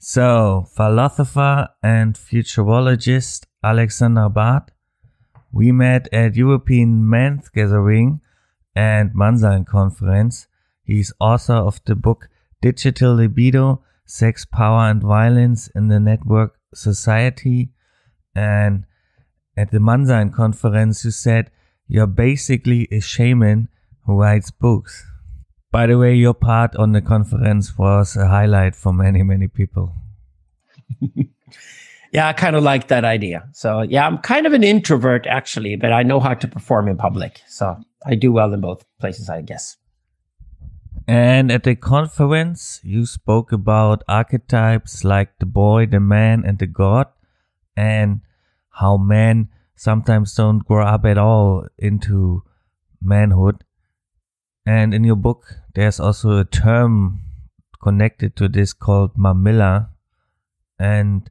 So, philosopher and futurologist Alexander Bard, we met at European Men's Gathering and Mannsein Conference. He's author of the book Digital Libido, Sex, Power and Violence in the Network Society. And at the Mannsein Conference, you said you're basically a shaman who writes books. By the way, your part on the conference was a highlight for many, many people. yeah, I kind of like that idea. So, yeah, I'm kind of an introvert actually, but I know how to perform in public. So, I do well in both places, I guess. And at the conference, you spoke about archetypes like the boy, the man, and the god, and how men sometimes don't grow up at all into manhood. And in your book, there's also a term connected to this called mamilla. And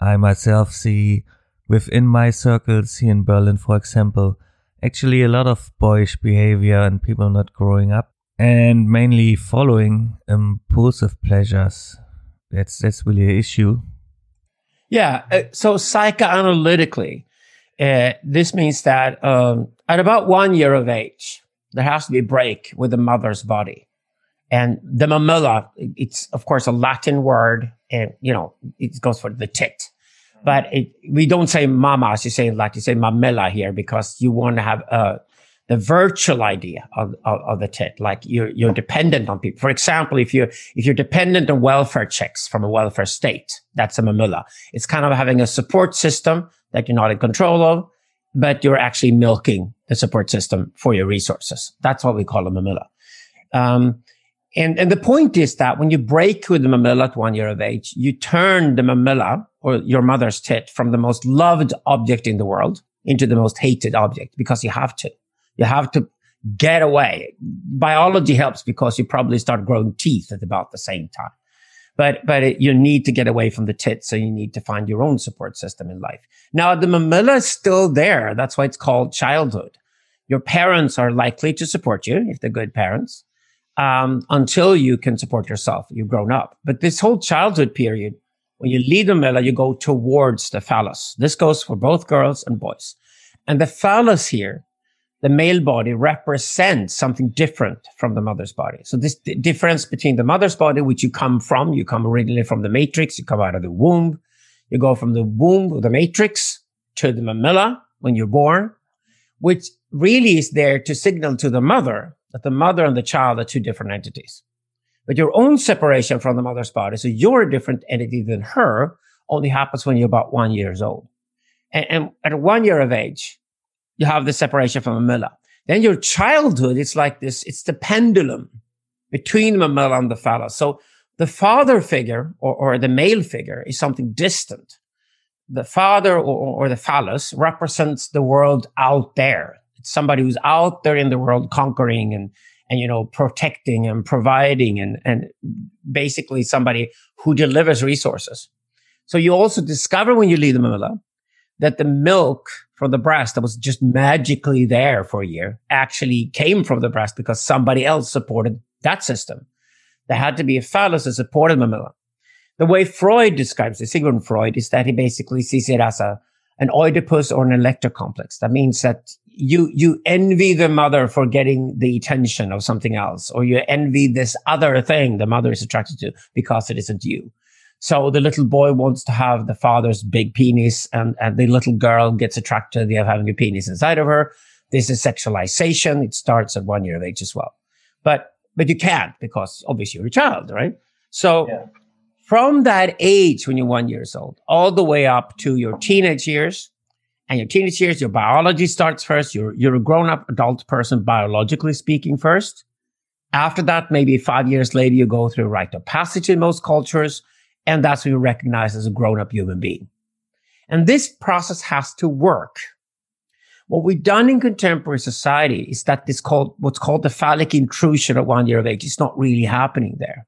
I myself see within my circles here in Berlin, for example, actually a lot of boyish behavior and people not growing up and mainly following impulsive pleasures. That's that's really an issue. Yeah. Uh, so psychoanalytically, uh, this means that um, at about one year of age, there has to be a break with the mother's body. And the mamilla, it's of course a Latin word, and you know it goes for the tit, but it, we don't say mama as you say in Latin. You say mamilla here because you want to have uh, the virtual idea of, of, of, the tit, like you're you're dependent on people. For example, if you're if you're dependent on welfare checks from a welfare state, that's a mamilla. It's kind of having a support system that you're not in control of, but you're actually milking the support system for your resources. That's what we call a mamilla. Um, and, and the point is that when you break with the mamilla at one year of age, you turn the mamilla or your mother's tit from the most loved object in the world into the most hated object because you have to. You have to get away. Biology helps because you probably start growing teeth at about the same time but but it, you need to get away from the tits so you need to find your own support system in life. Now the mamilla is still there. That's why it's called childhood. Your parents are likely to support you if they're good parents um, until you can support yourself. You've grown up. But this whole childhood period when you leave the mamilla you go towards the phallus. This goes for both girls and boys. And the phallus here the male body represents something different from the mother's body. So this d- difference between the mother's body, which you come from, you come originally from the matrix, you come out of the womb, you go from the womb of the matrix to the mamilla when you're born, which really is there to signal to the mother that the mother and the child are two different entities. But your own separation from the mother's body, so you're a different entity than her, only happens when you're about one years old. And, and at one year of age, you have the separation from the mamilla. Then your childhood, it's like this, it's the pendulum between the mamilla and the phallus. So the father figure or, or the male figure is something distant. The father or, or the phallus represents the world out there. It's somebody who's out there in the world conquering and, and you know protecting and providing and, and basically somebody who delivers resources so you also discover when you leave the mamilla that the milk from the breast that was just magically there for a year actually came from the breast because somebody else supported that system. There had to be a phallus that supported mamilla. The way Freud describes it, Sigmund Freud, is that he basically sees it as a an Oedipus or an Electra complex. That means that you you envy the mother for getting the attention of something else, or you envy this other thing the mother is attracted to because it isn't you. So the little boy wants to have the father's big penis, and, and the little girl gets attracted to the of having a penis inside of her. This is sexualization. It starts at one year of age as well. But but you can't because obviously you're a child, right? So yeah. from that age when you're one years old, all the way up to your teenage years, and your teenage years, your biology starts first. You're you're a grown-up adult person, biologically speaking, first. After that, maybe five years later, you go through a rite of passage in most cultures and that's what you recognize as a grown up human being. And this process has to work. What we've done in contemporary society is that this called what's called the phallic intrusion at one year of age. It's not really happening there.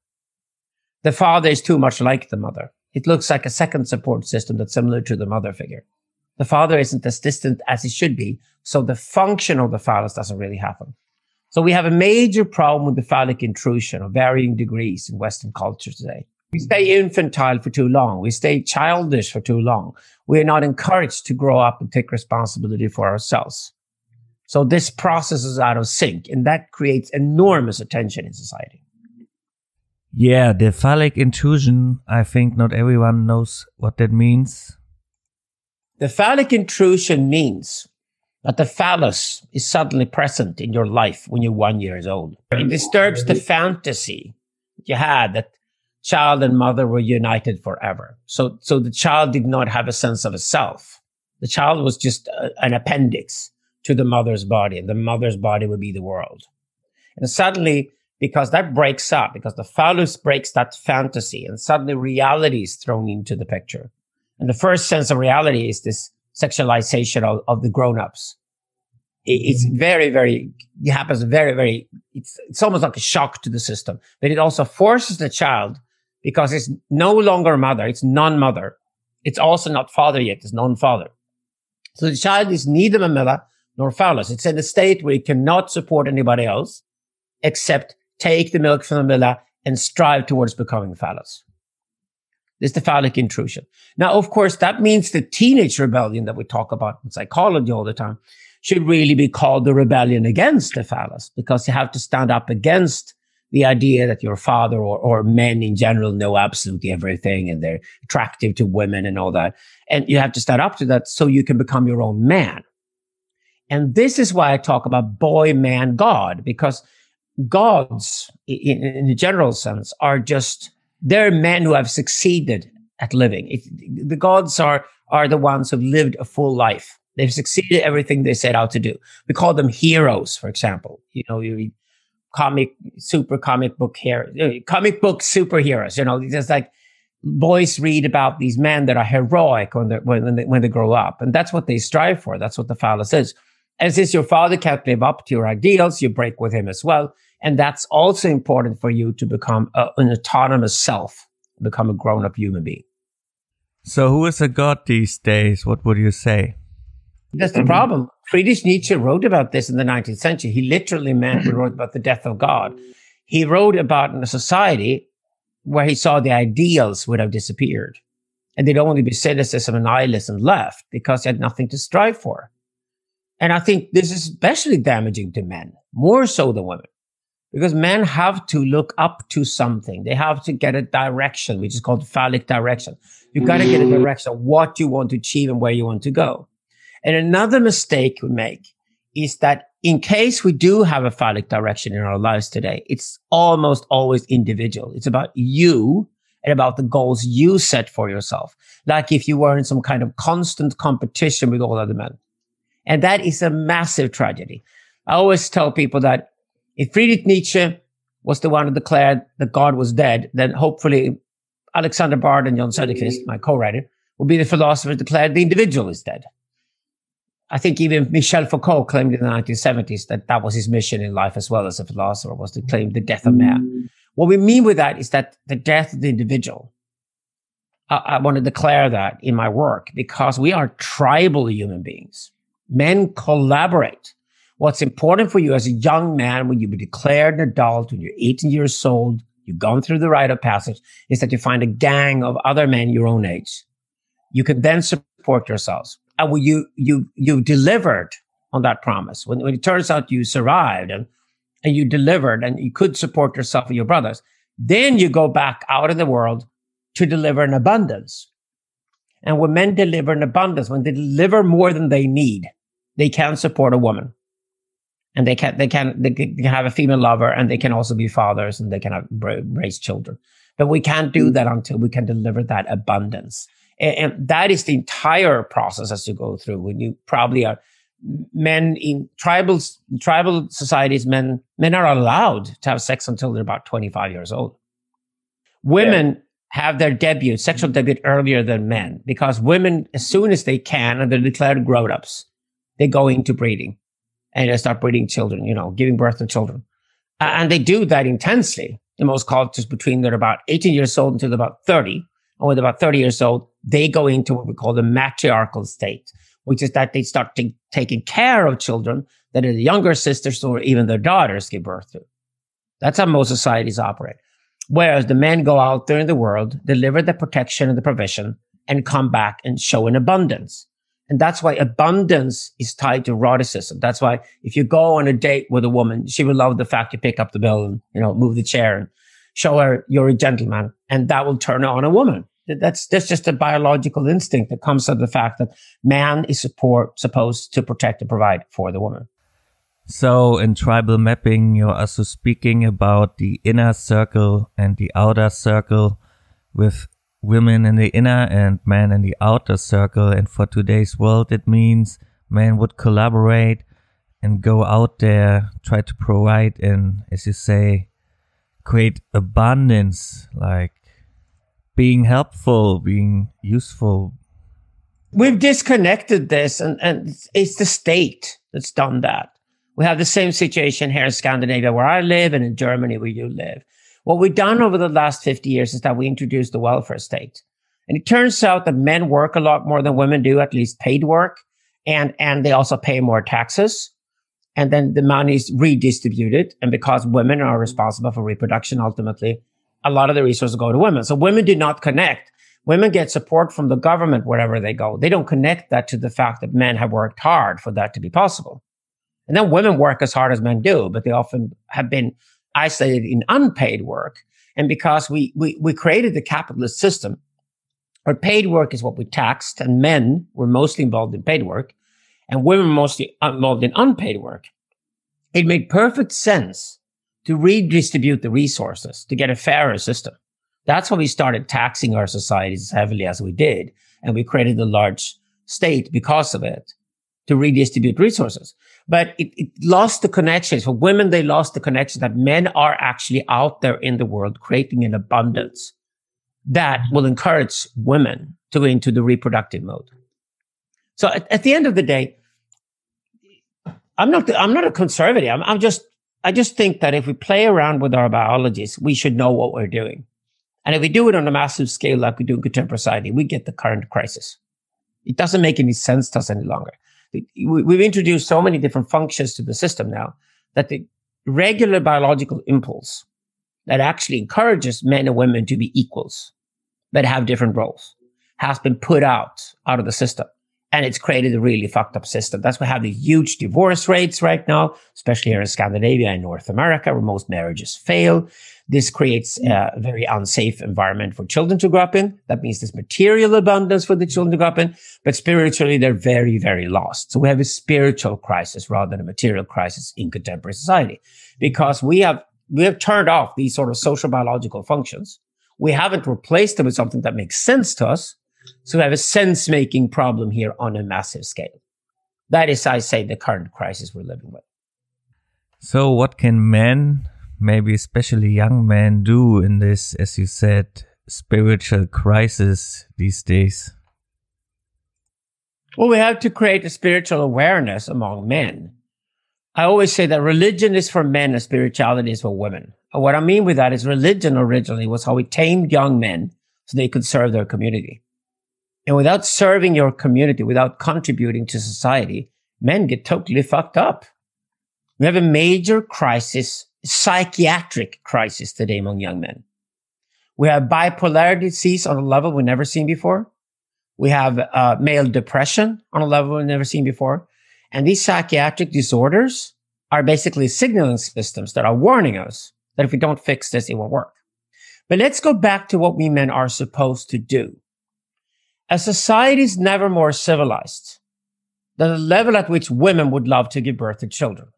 The father is too much like the mother. It looks like a second support system that's similar to the mother figure. The father isn't as distant as he should be, so the function of the phallus doesn't really happen. So we have a major problem with the phallic intrusion of varying degrees in Western culture today We stay infantile for too long. We stay childish for too long. We are not encouraged to grow up and take responsibility for ourselves. So this process is out of sync and that creates enormous attention in society. Yeah, the phallic intrusion, I think not everyone knows what that means. The phallic intrusion means that the phallus is suddenly present in your life when you're one years old. It disturbs the fantasy that you had that child and mother were united forever. So, so the child did not have a sense of a self. The child was just a, an appendix to the mother's body and the mother's body would be the world. And suddenly, because that breaks up, because the phallus breaks that fantasy and suddenly reality is thrown into the picture. And the first sense of reality is this sexualization of, of the grown-ups. it's mm-hmm. very, very, it happens very, very, it's, it's almost like a shock to the system, but it also forces the child because it's no longer mother. It's non-mother. It's also not father yet. It's non-father. So the child is neither mamilla nor phallus. It's in a state where it cannot support anybody else except take the milk from the mamilla and strive towards becoming phallus. This is the phallic intrusion. Now, of course, that means the teenage rebellion that we talk about in psychology all the time should really be called the rebellion against the phallus because you have to stand up against the idea that your father or, or men in general know absolutely everything and they're attractive to women and all that. And you have to stand up to that so you can become your own man. And this is why I talk about boy, man, God, because gods in, in the general sense are just they're men who have succeeded at living. It, the gods are, are the ones who've lived a full life. They've succeeded everything they set out to do. We call them heroes, for example. You know, you read comic, super comic book here, uh, comic book superheroes. You know, just like boys read about these men that are heroic when they when they, when they grow up, and that's what they strive for. That's what the phallus is. And since your father can't live up to your ideals, you break with him as well. And that's also important for you to become a, an autonomous self, become a grown up human being. So, who is a god these days? What would you say? That's the mm-hmm. problem. Friedrich Nietzsche wrote about this in the 19th century. He literally meant he mm-hmm. wrote about the death of God. He wrote about in a society where he saw the ideals would have disappeared. And there'd only be cynicism and nihilism left because he had nothing to strive for. And I think this is especially damaging to men, more so than women because men have to look up to something. They have to get a direction, which is called phallic direction. You've got to get a mm-hmm. direction of what you want to achieve and where you want to go. And another mistake we make is that in case we do have a phallic direction in our lives today, it's almost always individual. It's about you and about the goals you set for yourself. Like if you were in some kind of constant competition with all other men. And that is a massive tragedy. I always tell people that if Friedrich Nietzsche was the one who declared that God was dead, then hopefully Alexander Bard and Jon Söderqvist, mm-hmm. my co-writer, will be the philosophers who declared the individual is dead. I think even Michel Foucault claimed in the 1970s that that was his mission in life as well as a philosopher, was to claim the death of man. Mm. What we mean with that is that the death of the individual. I, I want to declare that in my work because we are tribal human beings. Men collaborate What's important for you as a young man when you be declared an adult, when you're 18 years old, you've gone through the rite of passage, is that you find a gang of other men your own age. You can then support yourselves. And when you, you, you delivered on that promise, when, when it turns out you survived and, and you delivered and you could support yourself and your brothers, then you go back out in the world to deliver an abundance. And when men deliver an abundance, when they deliver more than they need, they can support a woman. And they can they can they can have a female lover and they can also be fathers and they can have, raise children. But we can't do mm. that until we can deliver that abundance and, and, that is the entire process as you go through when you probably are men in tribal tribal societies men men are allowed to have sex until they're about 25 years old women yeah. have their debut sexual debut earlier than men because women as soon as they can and they're declared grown-ups they go into breeding and they start breeding children, you know, giving birth to children. And they do that intensely in most cultures between they're about 18 years old until about 30. And when they're about 30 years old, they go into what we call the matriarchal state, which is that they start taking care of children that their younger sisters or even their daughters give birth to. That's how most societies operate. Whereas the men go out there in the world, deliver the protection and the provision, and come back and show an abundance. And that's why abundance is tied to eroticism. That's why if you go on a date with a woman, she will love the fact you pick up the bill and, you know, move the chair and show her you're a gentleman. And that will turn on a woman. That's, that's just a biological instinct that comes of the fact that man is support, supposed to protect and provide for the woman. So in tribal mapping, you're also speaking about the inner circle and the outer circle with women in the inner and men in the outer circle. And for today's world, it means men would collaborate and go out there, try to provide and, as you say, create abundance, like being helpful, being useful. We've disconnected this and, and it's the state that's done that. We have the same situation here in Scandinavia where I live and in Germany where you live. What we've done over the last 50 years is that we introduced the welfare state. And it turns out that men work a lot more than women do, at least paid work. And, and they also pay more taxes. And then the money is redistributed. And because women are responsible for reproduction, ultimately, a lot of the resources go to women. So women do not connect. Women get support from the government wherever they go. They don't connect that to the fact that men have worked hard for that to be possible. And then women work as hard as men do, but they often have been isolated in unpaid work. And because we, we, we created the capitalist system, where paid work is what we taxed, and men were mostly involved in paid work, and women mostly uh, involved in unpaid work, it made perfect sense to redistribute the resources to get a fairer system. That's why we started taxing our societies as heavily as we did. And we created a large state because of it to redistribute resources. But it, it lost the connections. For women, they lost the connection that men are actually out there in the world creating an abundance that will encourage women to go into the reproductive mode. So at, at the end of the day, I'm not, I'm not a conservative. I'm, I'm just, I just think that if we play around with our biologies, we should know what we're doing. And if we do it on a massive scale like we do in contemporary society, we get the current crisis. It doesn't make any sense to us any longer we've introduced so many different functions to the system now that the regular biological impulse that actually encourages men and women to be equals but have different roles has been put out out of the system and it's created a really fucked up system. That's why we have the huge divorce rates right now, especially here in Scandinavia and North America, where most marriages fail. This creates a very unsafe environment for children to grow up in. That means there's material abundance for the children to grow up in, but spiritually, they're very, very lost. So we have a spiritual crisis rather than a material crisis in contemporary society because we have, we have turned off these sort of social biological functions. We haven't replaced them with something that makes sense to us so we have a sense making problem here on a massive scale. That is, I say, the current crisis we're living with. So, what can men, maybe especially young men, do in this, as you said, spiritual crisis these days? Well, we have to create a spiritual awareness among men. I always say that religion is for men and spirituality is for women. And what I mean with that is religion originally was how we tamed young men so they could serve their community. And without serving your community, without contributing to society, men get totally fucked up. We have a major crisis, psychiatric crisis today among young men. We have bipolar disease on a level we've never seen before. We have uh, male depression on a level we've never seen before. And these psychiatric disorders are basically signaling systems that are warning us that if we don't fix this, it won't work. But let's go back to what we men are supposed to do. A society is never more civilized than the level at which women would love to give birth to children.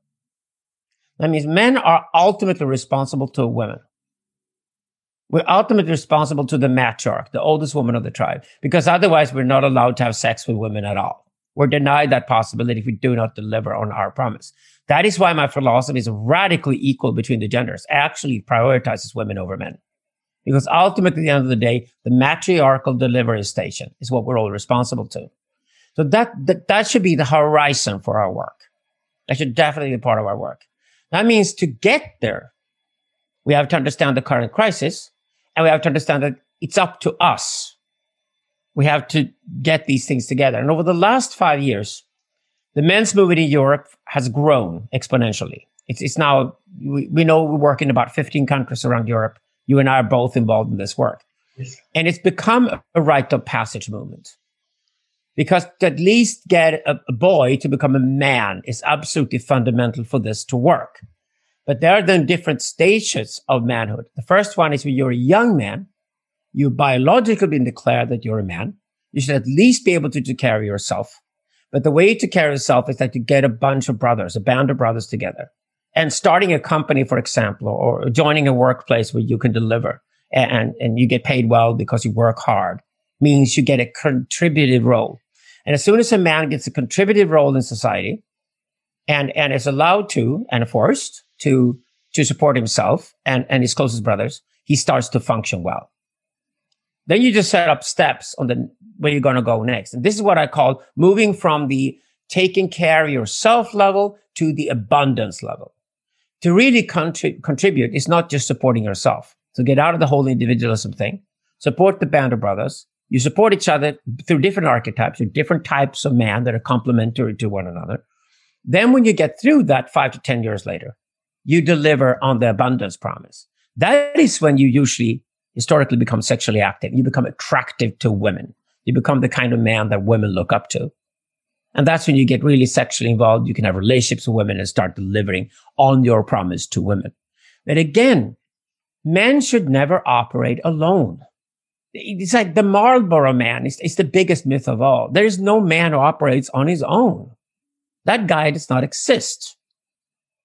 That means men are ultimately responsible to women. We're ultimately responsible to the matriarch, the oldest woman of the tribe, because otherwise we're not allowed to have sex with women at all. We're denied that possibility if we do not deliver on our promise. That is why my philosophy is radically equal between the genders, actually prioritizes women over men. Because ultimately, at the end of the day, the matriarchal delivery station is what we're all responsible to. So that, that, that should be the horizon for our work. That should definitely be part of our work. That means to get there, we have to understand the current crisis and we have to understand that it's up to us. We have to get these things together. And over the last five years, the men's movement in Europe has grown exponentially. It's, it's now, we, we know we work in about 15 countries around Europe You and I are both involved in this work. Yes. And it's become a rite of passage movement. Because to at least get a, a boy to become a man is absolutely fundamental for this to work. But there are then different stages of manhood. The first one is when you're a young man, you biologically been declared that you're a man. You should at least be able to care of yourself. But the way to care of yourself is that you get a bunch of brothers, a band of brothers together and starting a company, for example, or joining a workplace where you can deliver and, and you get paid well because you work hard means you get a contributive role. And as soon as a man gets a contributive role in society and, and is allowed to and forced to, to support himself and, and his closest brothers, he starts to function well. Then you just set up steps on the where you're going to go next. And this is what I call moving from the taking care of yourself level to the abundance level. To really contri- contribute is not just supporting yourself. So get out of the whole individualism thing. Support the band of brothers. You support each other through different archetypes, or different types of man that are complementary to one another. Then when you get through that five to 10 years later, you deliver on the abundance promise. That is when you usually historically become sexually active. You become attractive to women. You become the kind of man that women look up to. And that's when you get really sexually involved. You can have relationships with women and start delivering on your promise to women. But again, men should never operate alone. It's like the Marlboro man is, is the biggest myth of all. There is no man who operates on his own. That guy does not exist.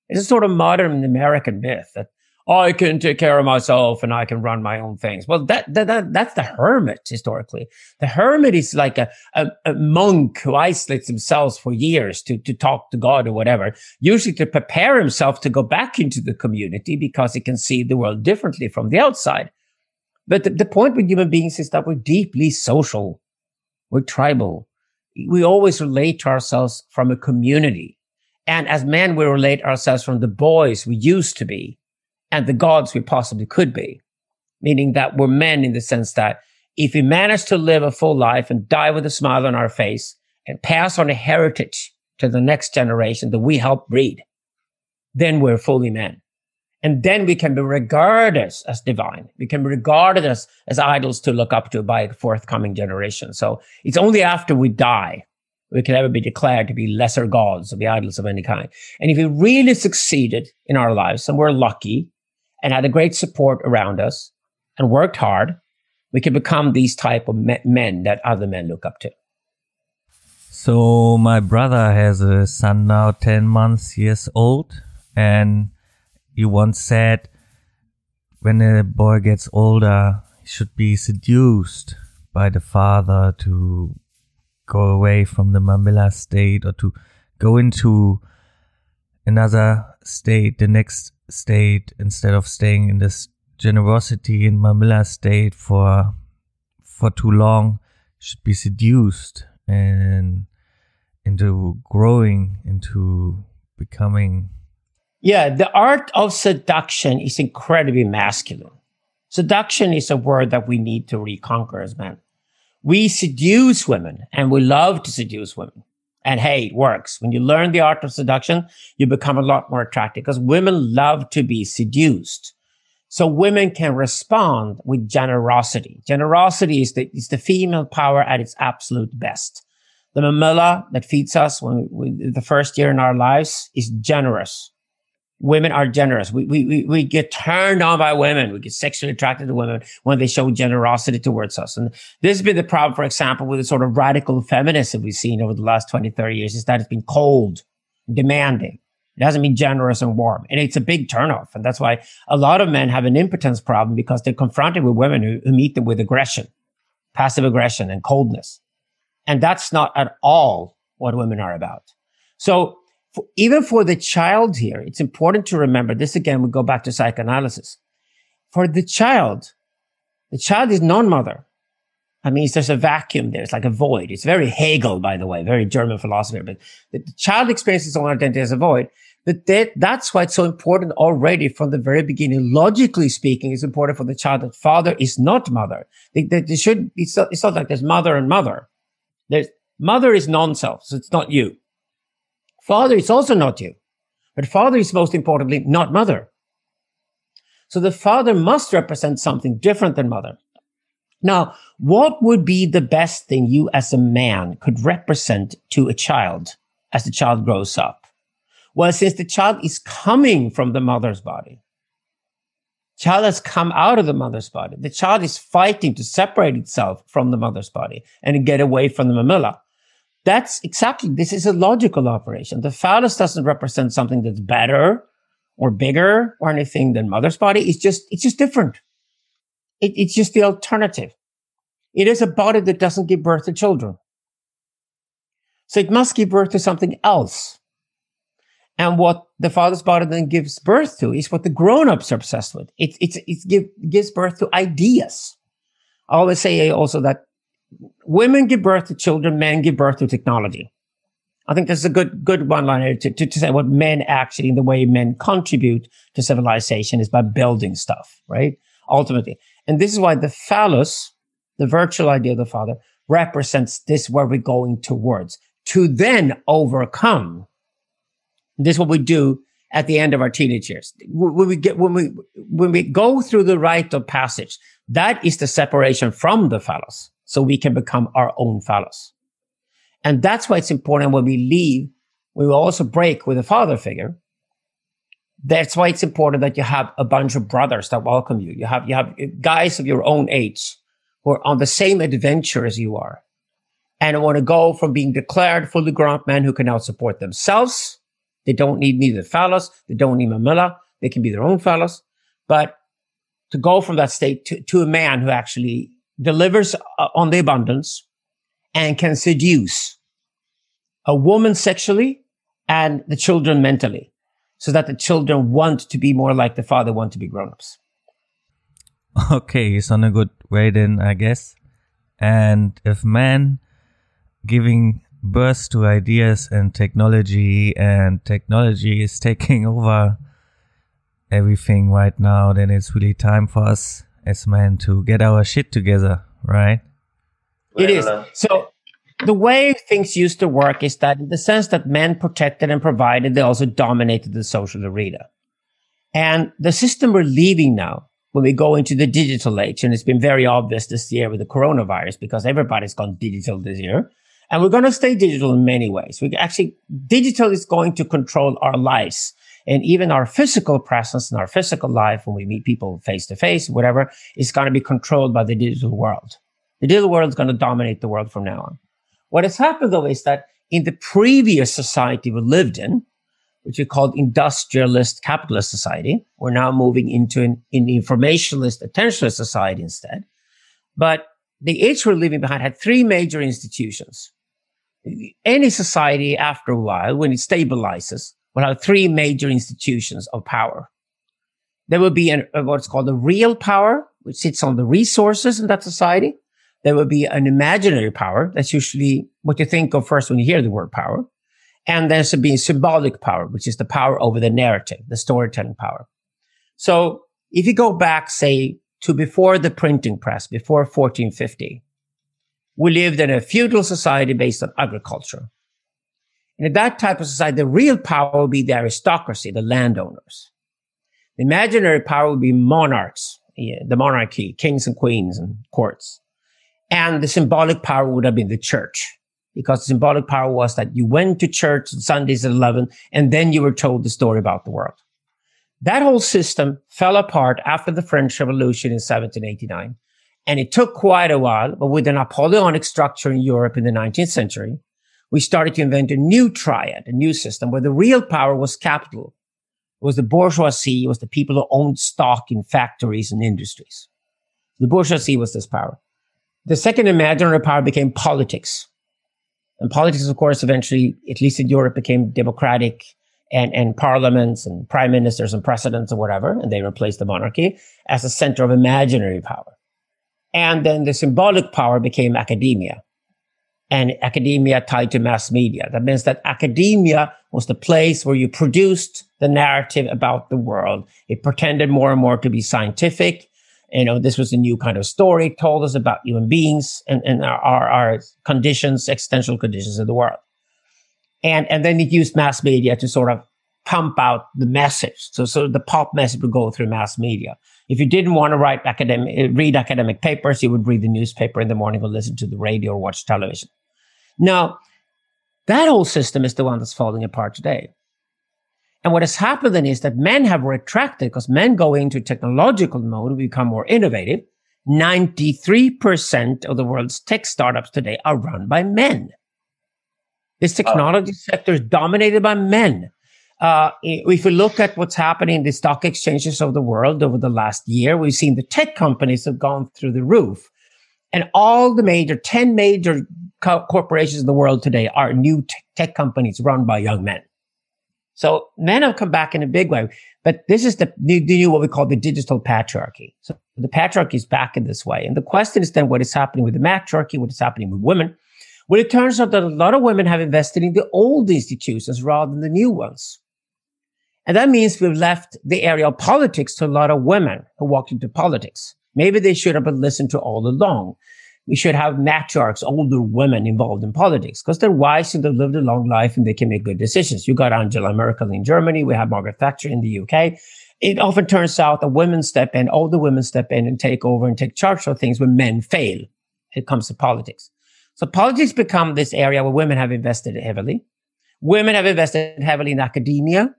It's a sort of modern American myth that I can take care of myself and I can run my own things. Well, that, that, that that's the hermit historically. The hermit is like a, a, a, monk who isolates himself for years to, to talk to God or whatever, usually to prepare himself to go back into the community because he can see the world differently from the outside. But the, the point with human beings is that we're deeply social. We're tribal. We always relate to ourselves from a community. And as men, we relate ourselves from the boys we used to be and the gods we possibly could be. Meaning that we're men in the sense that if we manage to live a full life and die with a smile on our face and pass on a heritage to the next generation that we help breed, then we're fully men. And then we can be regarded as divine. We can be regarded as, as idols to look up to by a forthcoming generation. So it's only after we die we can ever be declared to be lesser gods or be idols of any kind. And if we really succeeded in our lives and we're lucky and had a great support around us and worked hard, we can become these type of men that other men look up to. So my brother has a son now 10 months years old and he once said when a boy gets older he should be seduced by the father to go away from the Mamilla state or to go into another state, the next state instead of staying in this generosity in Mamilla state for for too long should be seduced and into growing into becoming. Yeah the art of seduction is incredibly masculine. Seduction is a word that we need to reconquer as men. We seduce women and we love to seduce women and hey, it works. When you learn the art of seduction, you become a lot more attractive because women love to be seduced. So women can respond with generosity. Generosity is the, is the female power at its absolute best. The mamilla that feeds us when we, the first year in our lives is generous women are generous. We, we, we get turned on by women. We get sexually attracted to women when they show generosity towards us. And this has been the problem, for example, with the sort of radical feminists that we've seen over the last 20, 30 years is that it's been cold, demanding. It hasn't been generous and warm. And it's a big turnoff. And that's why a lot of men have an impotence problem because they're confronted with women who, who meet them with aggression, passive aggression and coldness. And that's not at all what women are about. So for, even for the child here, it's important to remember this again, we go back to psychoanalysis. For the child, the child is non-mother. I mean, there's a vacuum there. It's like a void. It's very Hegel, by the way, very German philosopher, but the child experiences own identity as a void. But that, that's why it's so important already from the very beginning. Logically speaking, it's important for the child that father is not mother. They, they, they should, it's not, it's not like there's mother and mother. There's mother is non-self, so it's not you. Father is also not you. But father is most importantly not mother. So the father must represent something different than mother. Now, what would be the best thing you as a man could represent to a child as the child grows up? Well, since the child is coming from the mother's body, child has come out of the mother's body. The child is fighting to separate itself from the mother's body and get away from the mamilla. That's exactly, this is a logical operation. The phallus doesn't represent something that's better or bigger or anything than mother's body. It's just, it's just different. It, it's just the alternative. It is a body that doesn't give birth to children. So it must give birth to something else. And what the father's body then gives birth to is what the grown-ups are obsessed with. It, it's, it give, gives birth to ideas. I always say also that women give birth to children, men give birth to technology. I think that's a good, good one liner to, to, to say what men actually, the way men contribute to civilization is by building stuff, right? Ultimately. And this is why the phallus, the virtual idea of the father, represents this where we're going towards to then overcome. This is what we do at the end of our teenage years. When we get, when we, when we go through the rite of passage, that is the separation from the phallus. So we can become our own phallus. And that's why it's important when we leave, we will also break with a father figure that's why it's important that you have a bunch of brothers that welcome you. You have, you have guys of your own age who are on the same adventure as you are and want to go from being declared fully grown men who can now support themselves. They don't need neither phallus. They don't need mamilla. They can be their own phallus. But to go from that state to, to a man who actually delivers uh, on the abundance and can seduce a woman sexually and the children mentally so that the children want to be more like the father, want to be grown-ups. Okay, it's on a good way then, I guess. And if man giving birth to ideas and technology and technology is taking over everything right now, then it's really time for us as men to get our shit together, right? It is. So the way things used to work is that in the sense that men protected and provided, they also dominated the social arena. And the system we're leaving now, when we go into the digital age, and it's been very obvious this year with the coronavirus because everybody's gone digital this year. And we're going to stay digital in many ways. We actually, digital is going to control our lives and even our physical presence and our physical life when we meet people face to face, whatever, is going to be controlled by the digital world. The digital world is going to dominate the world from now on. What has happened though is that in the previous society we lived in, which we called industrialist capitalist society, we're now moving into an, an informationalist attentionalist society instead. But the age we're leaving behind had three major institutions. Any society after a while, when it stabilizes, will have three major institutions of power. There will be an, uh, what's called a real power, which sits on the resources in that society there will be an imaginary power. That's usually what you think of first when you hear the word power. And there's a be symbolic power, which is the power over the narrative, the storytelling power. So if you go back, say, to before the printing press, before 1450, we lived in a feudal society based on agriculture. And in that type of society, the real power would be the aristocracy, the landowners. The imaginary power would be monarchs, the monarchy, kings and queens and courts. And the symbolic power would have been the church because the symbolic power was that you went to church on Sundays at 11 and then you were told the story about the world. That whole system fell apart after the French Revolution in 1789. And it took quite a while, but with the Napoleonic structure in Europe in the 19th century, we started to invent a new triad, a new system where the real power was capital. It was the bourgeoisie, it was the people who owned stock in factories and industries. The bourgeoisie was this power. The second imaginary power became politics. And politics, of course, eventually, at least in Europe, became democratic and, and parliaments and prime ministers and presidents or whatever. And they replaced the monarchy as a center of imaginary power. And then the symbolic power became academia and academia tied to mass media. That means that academia was the place where you produced the narrative about the world. It pretended more and more to be scientific you know, this was a new kind of story, told us about human beings and, and our, our, our conditions, existential conditions of the world. And, and then it used mass media to sort of pump out the message. So, so the pop message would go through mass media. If you didn't want to write academic, read academic papers, you would read the newspaper in the morning or listen to the radio or watch television. Now, that whole system is the one that's falling apart today. And what has happened then is that men have retracted because men go into technological mode become more innovative. 93% of the world's tech startups today are run by men. This technology oh. sector is dominated by men. Uh, if we look at what's happening in the stock exchanges of the world over the last year, we've seen the tech companies have gone through the roof. And all the major, 10 major co- corporations in the world today are new t- tech companies run by young men. So men have come back in a big way, but this is the new, the new what we call the digital patriarchy. So the patriarchy is back in this way. And the question is then what is happening with the matriarchy? What is happening with women? Well, it turns out that a lot of women have invested in the old institutions rather than the new ones. And that means we've left the area of politics to a lot of women who walked into politics. Maybe they should have been listened to all along. We should have matriarchs, older women involved in politics because they're wise and they've lived a long life and they can make good decisions. You got Angela Merkel in Germany. We have Margaret Thatcher in the UK. It often turns out that women step in, older women step in and take over and take charge of things when men fail. It comes to politics. So politics become this area where women have invested heavily. Women have invested heavily in academia.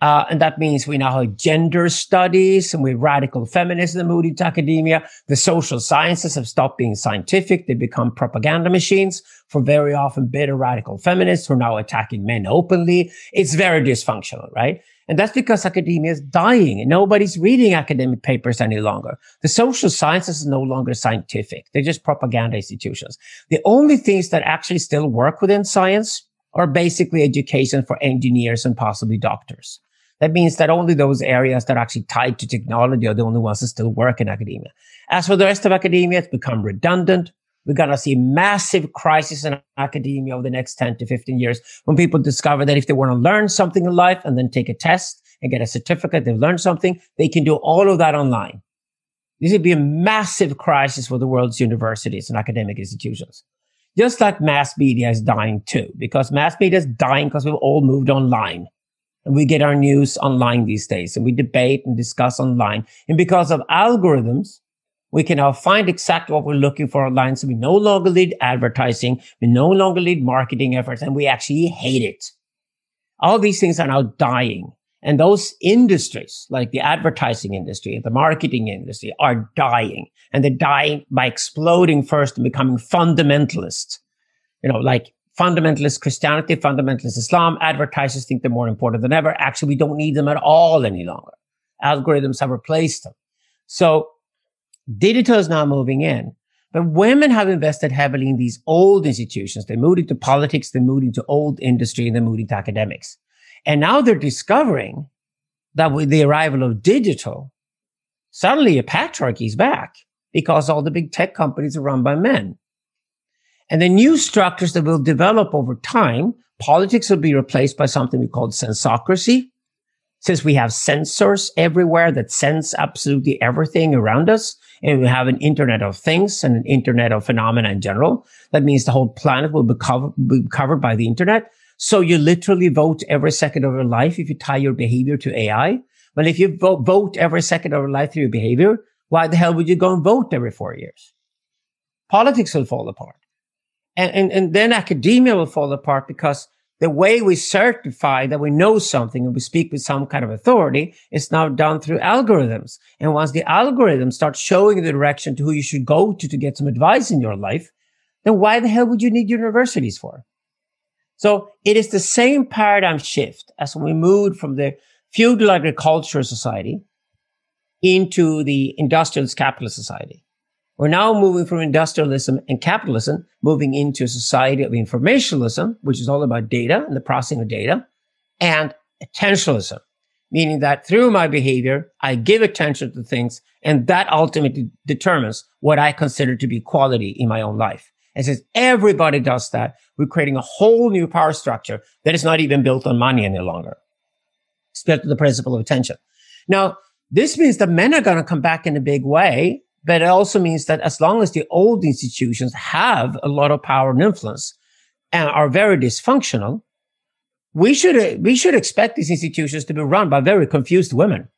Uh, and that means we now have gender studies and we have radical feminism moved into academia. The social sciences have stopped being scientific. They become propaganda machines for very often bitter radical feminists who are now attacking men openly. It's very dysfunctional, right? And that's because academia is dying and nobody's reading academic papers any longer. The social sciences is no longer scientific. They're just propaganda institutions. The only things that actually still work within science are basically education for engineers and possibly doctors. That means that only those areas that are actually tied to technology are the only ones that still work in academia. As for the rest of academia, it's become redundant. We're going to see massive crisis in academia over the next 10 to 15 years when people discover that if they want to learn something in life and then take a test and get a certificate, they've learned something, they can do all of that online. This would be a massive crisis for the world's universities and academic institutions. Just like mass media is dying too, because mass media is dying because we've all moved online. And we get our news online these days and we debate and discuss online. And because of algorithms, we can now find exactly what we're looking for online. So we no longer need advertising. We no longer need marketing efforts and we actually hate it. All these things are now dying. And those industries, like the advertising industry, the marketing industry are dying and they're dying by exploding first and becoming fundamentalist. You know, like fundamentalist Christianity, fundamentalist Islam, advertisers think they're more important than ever. Actually, we don't need them at all any longer. Algorithms have replaced them. So digital is now moving in. But women have invested heavily in these old institutions. They moved into politics, they moved into old industry, and they moved into academics. And now they're discovering that with the arrival of digital, suddenly a patriarchy is back because all the big tech companies are run by men. And the new structures that will develop over time, politics will be replaced by something we call sensocracy. Since we have sensors everywhere that sense absolutely everything around us, and we have an internet of things and an internet of phenomena in general, that means the whole planet will be, cover- be covered by the internet. So you literally vote every second of your life if you tie your behavior to AI. Well, if you vote every second of your life through your behavior, why the hell would you go and vote every four years? Politics will fall apart. And, and, and then academia will fall apart because the way we certify that we know something and we speak with some kind of authority is now done through algorithms. And once the algorithm starts showing the direction to who you should go to to get some advice in your life, then why the hell would you need universities for? So it is the same paradigm shift as when we moved from the feudal agricultural society into the industrialist capitalist society. We're now moving from industrialism and capitalism, moving into a society of informationalism, which is all about data and the processing of data, and attentionalism, meaning that through my behavior, I give attention to things, and that ultimately determines what I consider to be quality in my own life. And since everybody does that, we're creating a whole new power structure that is not even built on money any longer. It's built on the principle of attention. Now, this means that men are going to come back in a big way but it also means that as long as the old institutions have a lot of power and influence and are very dysfunctional, we should we should expect these institutions to be run by very confused women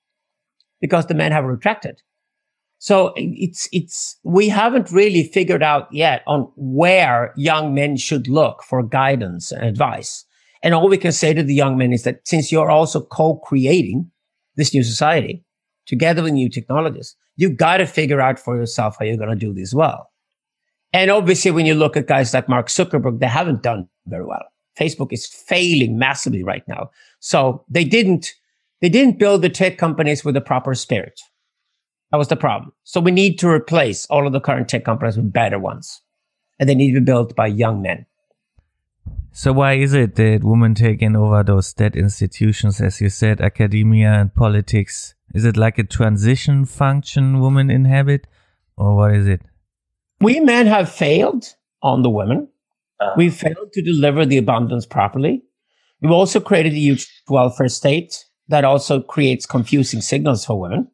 because the men have retracted. So it's it's we haven't really figured out yet on where young men should look for guidance and advice. And all we can say to the young men is that since you're also co-creating this new society together with new technologies, you've got to figure out for yourself how you're going to do this well. And obviously, when you look at guys like Mark Zuckerberg, they haven't done very well. Facebook is failing massively right now. So they didn't, they didn't build the tech companies with the proper spirit. That was the problem. So we need to replace all of the current tech companies with better ones. And they need to be built by young men. So why is it that women taking over those dead institutions, as you said, academia and politics? Is it like a transition function women inhabit, or what is it? We men have failed on the women. Uh, we failed to deliver the abundance properly. We've also created a huge welfare state that also creates confusing signals for women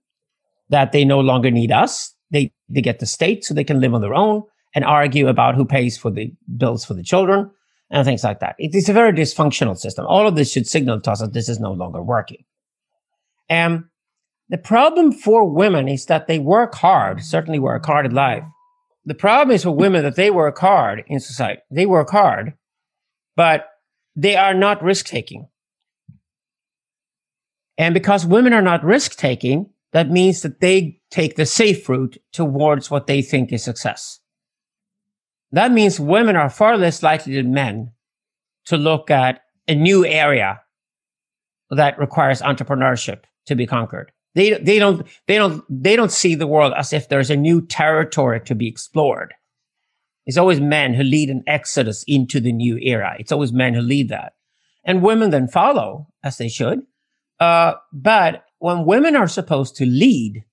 that they no longer need us. They, they get the state so they can live on their own and argue about who pays for the bills for the children and things like that. It is a very dysfunctional system. All of this should signal to us that this is no longer working. And the problem for women is that they work hard, certainly work hard in life, the problem is for women that they work hard in society. They work hard, but they are not risk taking. And because women are not risk taking, that means that they take the safe route towards what they think is success. That means women are far less likely than men to look at a new area that requires entrepreneurship to be conquered. They, they don't, they don't, they don't see the world as if there's a new territory to be explored. It's always men who lead an exodus into the new era. It's always men who lead that. And women then follow as they should. Uh, but when women are supposed to lead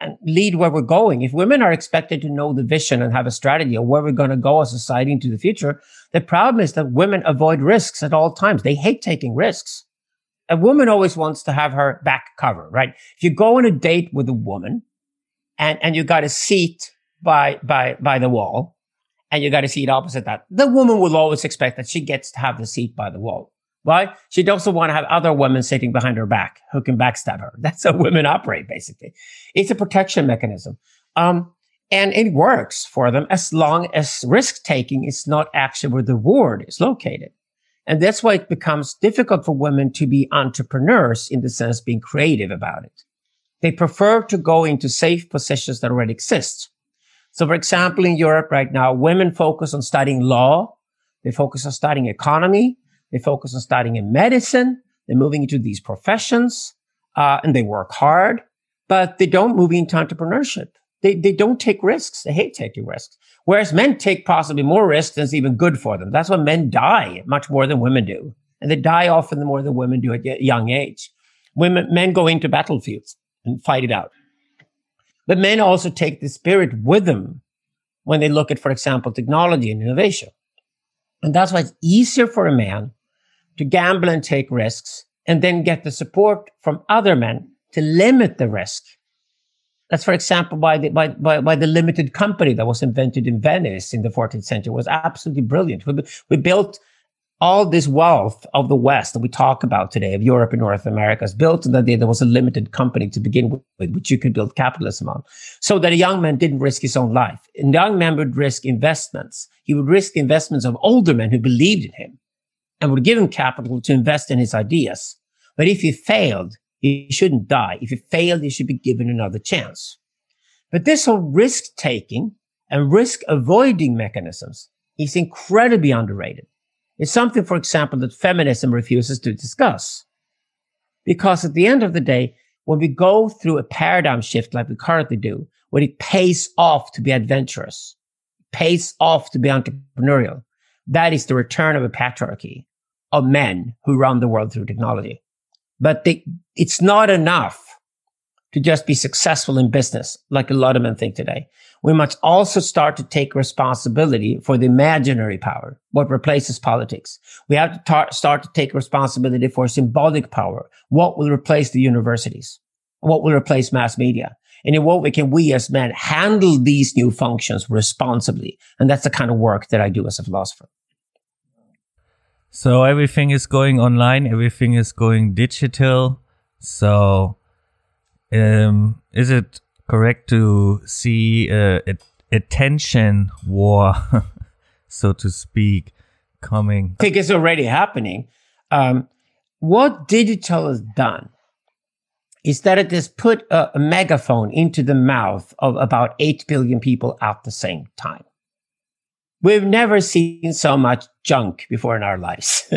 and lead where we're going, if women are expected to know the vision and have a strategy of where we're going to go as a society into the future, the problem is that women avoid risks at all times. They hate taking risks a woman always wants to have her back covered, right? If you go on a date with a woman and, and you got a seat by, by, by the wall and you got a seat opposite that, the woman will always expect that she gets to have the seat by the wall. Why? She'd also want to have other women sitting behind her back who can backstab her. That's how women operate, basically. It's a protection mechanism. Um, and it works for them as long as risk taking is not actually where the reward is located. And that's why it becomes difficult for women to be entrepreneurs in the sense being creative about it. They prefer to go into safe positions that already exist. So, for example, in Europe right now, women focus on studying law. They focus on studying economy. They focus on studying in medicine. They're moving into these professions, uh, and they work hard, but they don't move into entrepreneurship. They, they don't take risks. They hate taking risks. Whereas men take possibly more risks than is even good for them. That's why men die much more than women do. And they die often the more than women do at a young age. Women, men go into battlefields and fight it out. But men also take the spirit with them when they look at, for example, technology and innovation. And that's why it's easier for a man to gamble and take risks and then get the support from other men to limit the risk that's, for example, by the, by, by, by, the limited company that was invented in Venice in the 14th century it was absolutely brilliant. We, we built all this wealth of the West that we talk about today, of Europe and North America, is built on the idea there was a limited company to begin with, which you could build capitalism on. So that a young man didn't risk his own life. A young man would risk investments. He would risk investments of older men who believed in him and would give him capital to invest in his ideas. But if he failed, he shouldn't die. If he failed, he should be given another chance. But this whole risk taking and risk avoiding mechanisms is incredibly underrated. It's something, for example, that feminism refuses to discuss. Because at the end of the day, when we go through a paradigm shift like we currently do, when it pays off to be adventurous, pays off to be entrepreneurial, that is the return of a patriarchy of men who run the world through technology. But they, it's not enough to just be successful in business, like a lot of men think today. We must also start to take responsibility for the imaginary power, what replaces politics. We have to tar- start to take responsibility for symbolic power, what will replace the universities, what will replace mass media. And in what way can we as men handle these new functions responsibly? And that's the kind of work that I do as a philosopher. So everything is going online, everything is going digital. So, um, is it correct to see uh, a attention war, so to speak, coming? I think it's already happening. Um, what digital has done is that it has put a, a megaphone into the mouth of about 8 billion people at the same time. We've never seen so much junk before in our lives.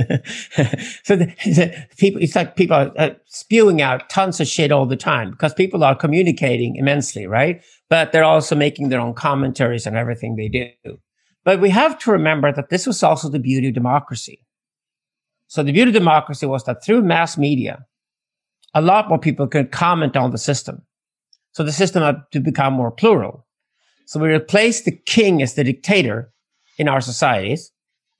so the, the people, it's like people are uh, spewing out tons of shit all the time because people are communicating immensely, right? But they're also making their own commentaries on everything they do. But we have to remember that this was also the beauty of democracy. So the beauty of democracy was that through mass media, a lot more people could comment on the system. So the system had to become more plural. So we replaced the king as the dictator in our societies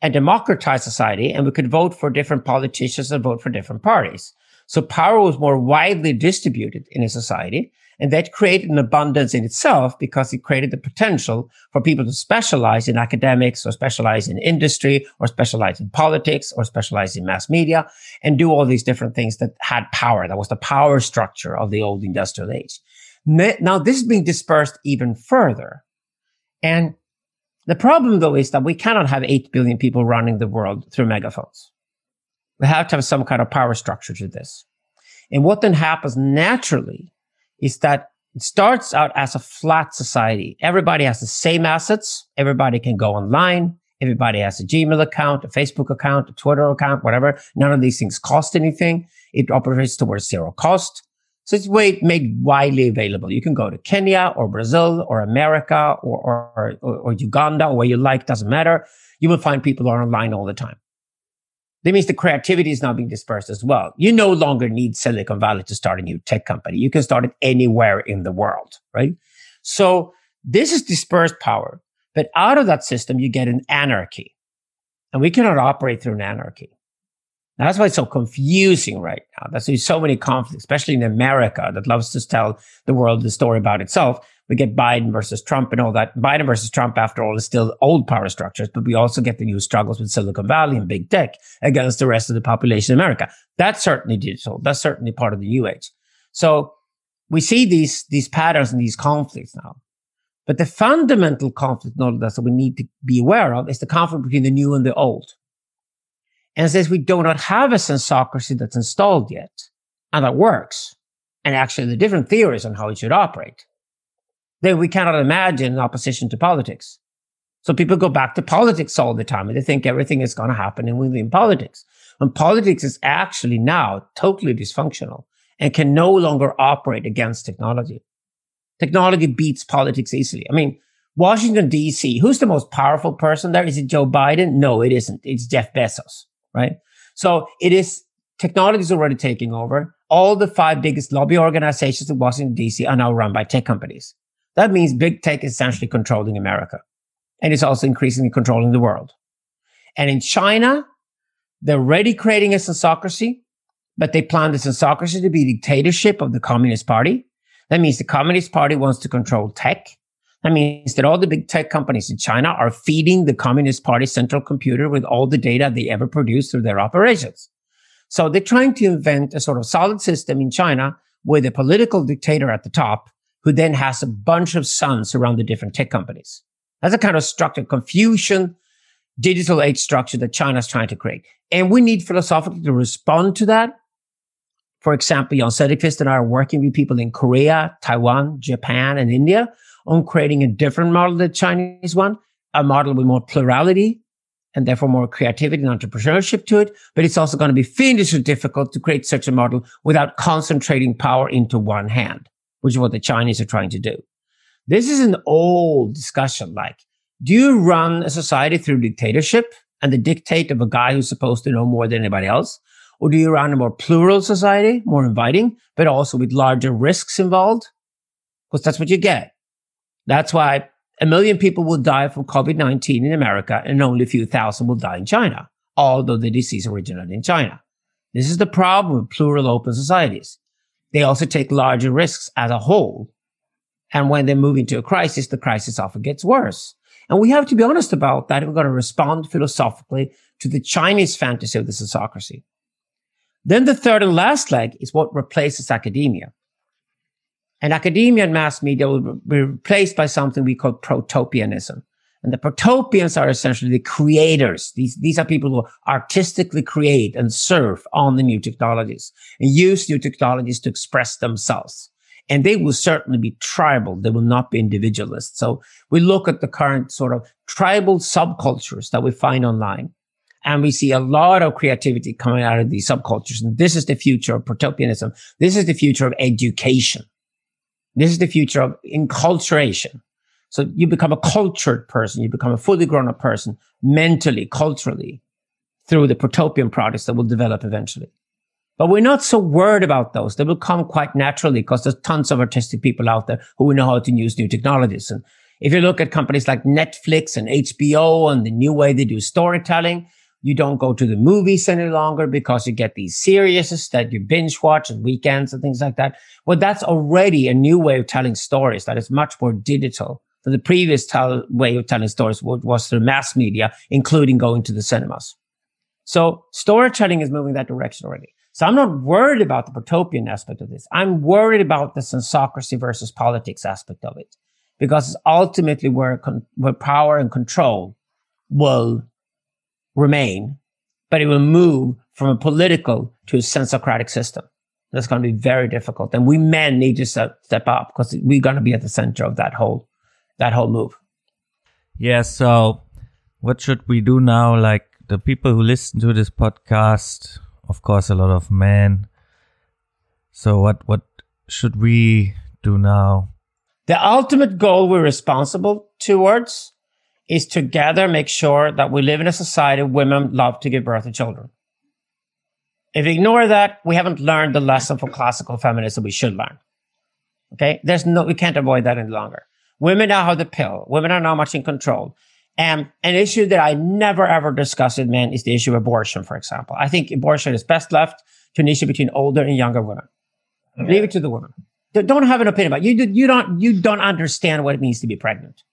and democratize society, and we could vote for different politicians and vote for different parties. So power was more widely distributed in a society, and that created an abundance in itself because it created the potential for people to specialize in academics or specialize in industry or specialize in politics or specialize in mass media and do all these different things that had power. That was the power structure of the old industrial age. Now this is being dispersed even further. And the problem, though, is that we cannot have 8 billion people running the world through megaphones. We have to have some kind of power structure to this. And what then happens naturally is that it starts out as a flat society. Everybody has the same assets. Everybody can go online. Everybody has a Gmail account, a Facebook account, a Twitter account, whatever. None of these things cost anything. It operates towards zero cost. So it's way, made widely available. You can go to Kenya or Brazil or America or, or, or, or Uganda or where you like, doesn't matter. You will find people are online all the time. That means the creativity is now being dispersed as well. You no longer need Silicon Valley to start a new tech company. You can start it anywhere in the world, right? So this is dispersed power. But out of that system, you get an anarchy. And we cannot operate through an anarchy. That's why it's so confusing right now. That's why so many conflicts, especially in America that loves to tell the world the story about itself. We get Biden versus Trump and all that. Biden versus Trump, after all, is still old power structures, but we also get the new struggles with Silicon Valley and big tech against the rest of the population in America. That's certainly digital. That's certainly part of the new age. So we see these, these patterns and these conflicts now. But the fundamental conflict that we need to be aware of is the conflict between the new and the old. And since we do not have a sensocracy that's installed yet and that works, and actually the different theories on how it should operate, then we cannot imagine an opposition to politics. So people go back to politics all the time and they think everything is going to happen in within politics. And politics is actually now totally dysfunctional and can no longer operate against technology. Technology beats politics easily. I mean, Washington DC, who's the most powerful person there? Is it Joe Biden? No, it isn't. It's Jeff Bezos right? So it is technology is already taking over. All the five biggest lobby organizations in Washington, D.C. are now run by tech companies. That means big tech is essentially controlling America. And it's also increasingly controlling the world. And in China, they're already creating a sensocracy, but they plan the sensocracy to be dictatorship of the Communist Party. That means the Communist Party wants to control tech. That means that all the big tech companies in China are feeding the Communist Party central computer with all the data they ever produce through their operations. So they're trying to invent a sort of solid system in China with a political dictator at the top who then has a bunch of sons around the different tech companies. That's a kind of structure, confusion, digital age structure that China's trying to create. And we need philosophically to respond to that. For example, Jan Söderqvist and I are working with people in Korea, Taiwan, Japan, and India on creating a different model than the Chinese one, a model with more plurality and therefore more creativity and entrepreneurship to it. But it's also going to be fiendishly difficult to create such a model without concentrating power into one hand, which is what the Chinese are trying to do. This is an old discussion. Like, do you run a society through dictatorship and the dictate of a guy who's supposed to know more than anybody else? Or do you run a more plural society, more inviting, but also with larger risks involved? Because that's what you get. That's why a million people will die from COVID 19 in America and only a few thousand will die in China, although the disease originated in China. This is the problem with plural open societies. They also take larger risks as a whole. And when they move into a crisis, the crisis often gets worse. And we have to be honest about that. We're going to respond philosophically to the Chinese fantasy of the sensocracy. Then the third and last leg is what replaces academia. And academia and mass media will be replaced by something we call protopianism. And the protopians are essentially the creators. These, these are people who artistically create and surf on the new technologies and use new technologies to express themselves. And they will certainly be tribal. They will not be individualist. So we look at the current sort of tribal subcultures that we find online. And we see a lot of creativity coming out of these subcultures. And this is the future of protopianism. This is the future of education. This is the future of enculturation. So you become a cultured person. You become a fully grown up person mentally, culturally through the protopian products that will develop eventually. But we're not so worried about those. They will come quite naturally because there's tons of artistic people out there who know how to use new technologies. And if you look at companies like Netflix and HBO and the new way they do storytelling, you don't go to the movies any longer because you get these series that you binge watch on weekends and things like that. Well, that's already a new way of telling stories that is much more digital than the previous tell, way of telling stories was through mass media, including going to the cinemas. So storytelling is moving that direction already. So I'm not worried about the protopian aspect of this. I'm worried about the sensocracy versus politics aspect of it, because it's ultimately where, con- where power and control will remain, but it will move from a political to a sensocratic system. That's going to be very difficult. And we men need to step, step up because we're going to be at the center of that whole that whole move. Yeah. So, what should we do now? Like the people who listen to this podcast, of course, a lot of men. So, what what should we do now? The ultimate goal we're responsible towards is together make sure that we live in a society where women love to give birth to children. If we ignore that, we haven't learned the lesson for classical feminism we should learn. Okay? There's no, we can't avoid that any longer. Women now have the pill. Women are now much in control. And an issue that I never ever discuss with men is the issue of abortion, for example. I think abortion is best left to an issue between older and younger women. Okay. Leave it to the women. Don't have an opinion about it. You, you don't, you don't understand what it means to be pregnant.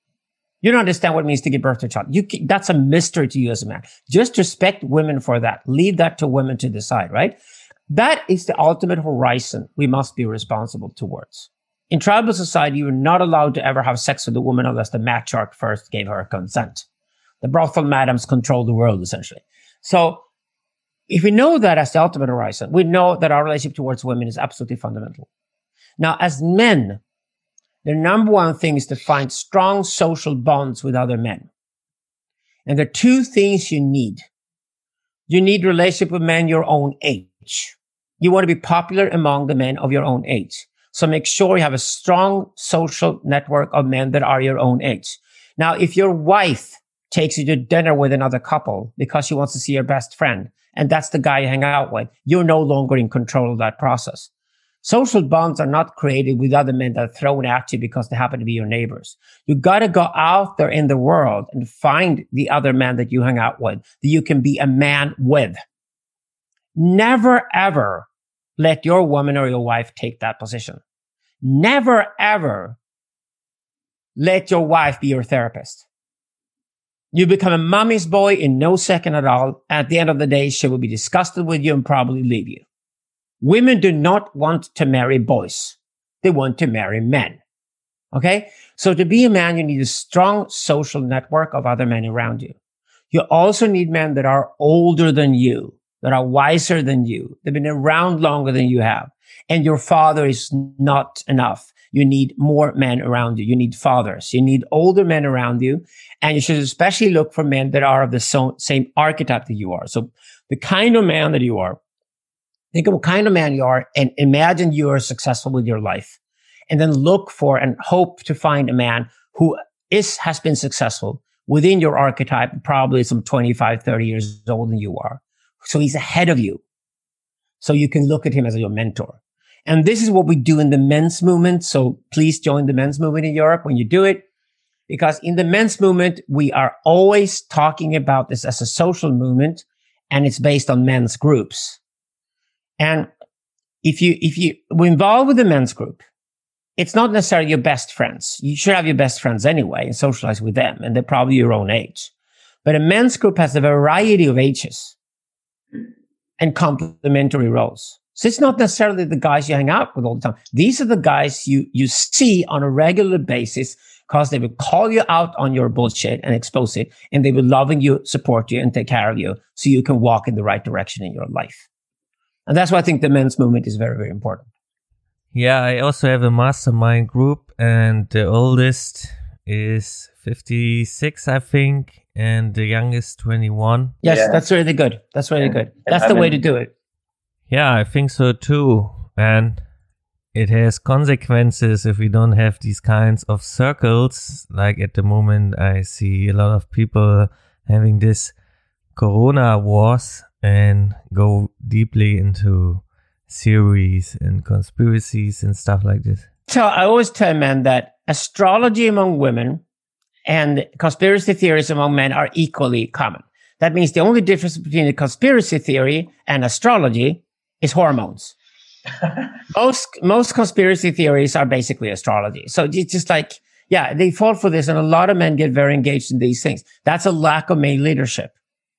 You don't understand what it means to give birth to a child. You, that's a mystery to you as a man. Just respect women for that. Leave that to women to decide, right? That is the ultimate horizon we must be responsible towards. In tribal society, you're not allowed to ever have sex with a woman unless the matriarch first gave her consent. The brothel madams control the world, essentially. So if we know that as the ultimate horizon, we know that our relationship towards women is absolutely fundamental. Now, as men, the number one thing is to find strong social bonds with other men. And there are two things you need. You need relationship with men your own age. You want to be popular among the men of your own age. So make sure you have a strong social network of men that are your own age. Now, if your wife takes you to dinner with another couple because she wants to see your best friend, and that's the guy you hang out with, you're no longer in control of that process. Social bonds are not created with other men that are thrown at you because they happen to be your neighbors. You got to go out there in the world and find the other man that you hang out with that you can be a man with. Never ever let your woman or your wife take that position. Never ever let your wife be your therapist. You become a mommy's boy in no second at all. At the end of the day, she will be disgusted with you and probably leave you. Women do not want to marry boys. They want to marry men. Okay. So to be a man, you need a strong social network of other men around you. You also need men that are older than you, that are wiser than you. They've been around longer than you have and your father is not enough. You need more men around you. You need fathers. You need older men around you. And you should especially look for men that are of the so, same archetype that you are. So the kind of man that you are, think of what kind of man you are and imagine you are successful with your life. And then look for and hope to find a man who is, has been successful within your archetype, probably some 25, 30 years older than you are. So he's ahead of you. So you can look at him as your mentor. And this is what we do in the men's movement. So please join the men's movement in Europe when you do it. Because in the men's movement, we are always talking about this as a social movement and it's based on men's groups. And if you, if you, we're involved with the men's group it's not necessarily your best friends. You should have your best friends anyway and socialize with them, and they're probably your own age. But a men's group has a variety of ages and complementary roles. So it's not necessarily the guys you hang out with all the time. These are the guys you, you see on a regular basis because they will call you out on your bullshit and expose it. And they will loving you, support you and take care of you so you can walk in the right direction in your life. And that's why I think the men's movement is very, very important. Yeah, I also have a mastermind group and the oldest is 56, I think, and the youngest 21. Yes, Yeah. that's really good. That's really And- good. and That's I the way to do it. Yeah, I think so too. And it has consequences if we don't have these kinds of circles. Like at the moment, I see a lot of people having this Corona wars and go deeply into theories and conspiracies and stuff like this. So I always tell men that astrology among women and conspiracy theories among men are equally common. That means the only difference between a conspiracy theory and astrology is hormones. most most conspiracy theories are basically astrology. So it's just like, yeah, they fall for this, and a lot of men get very engaged in these things. That's a lack of male leadership.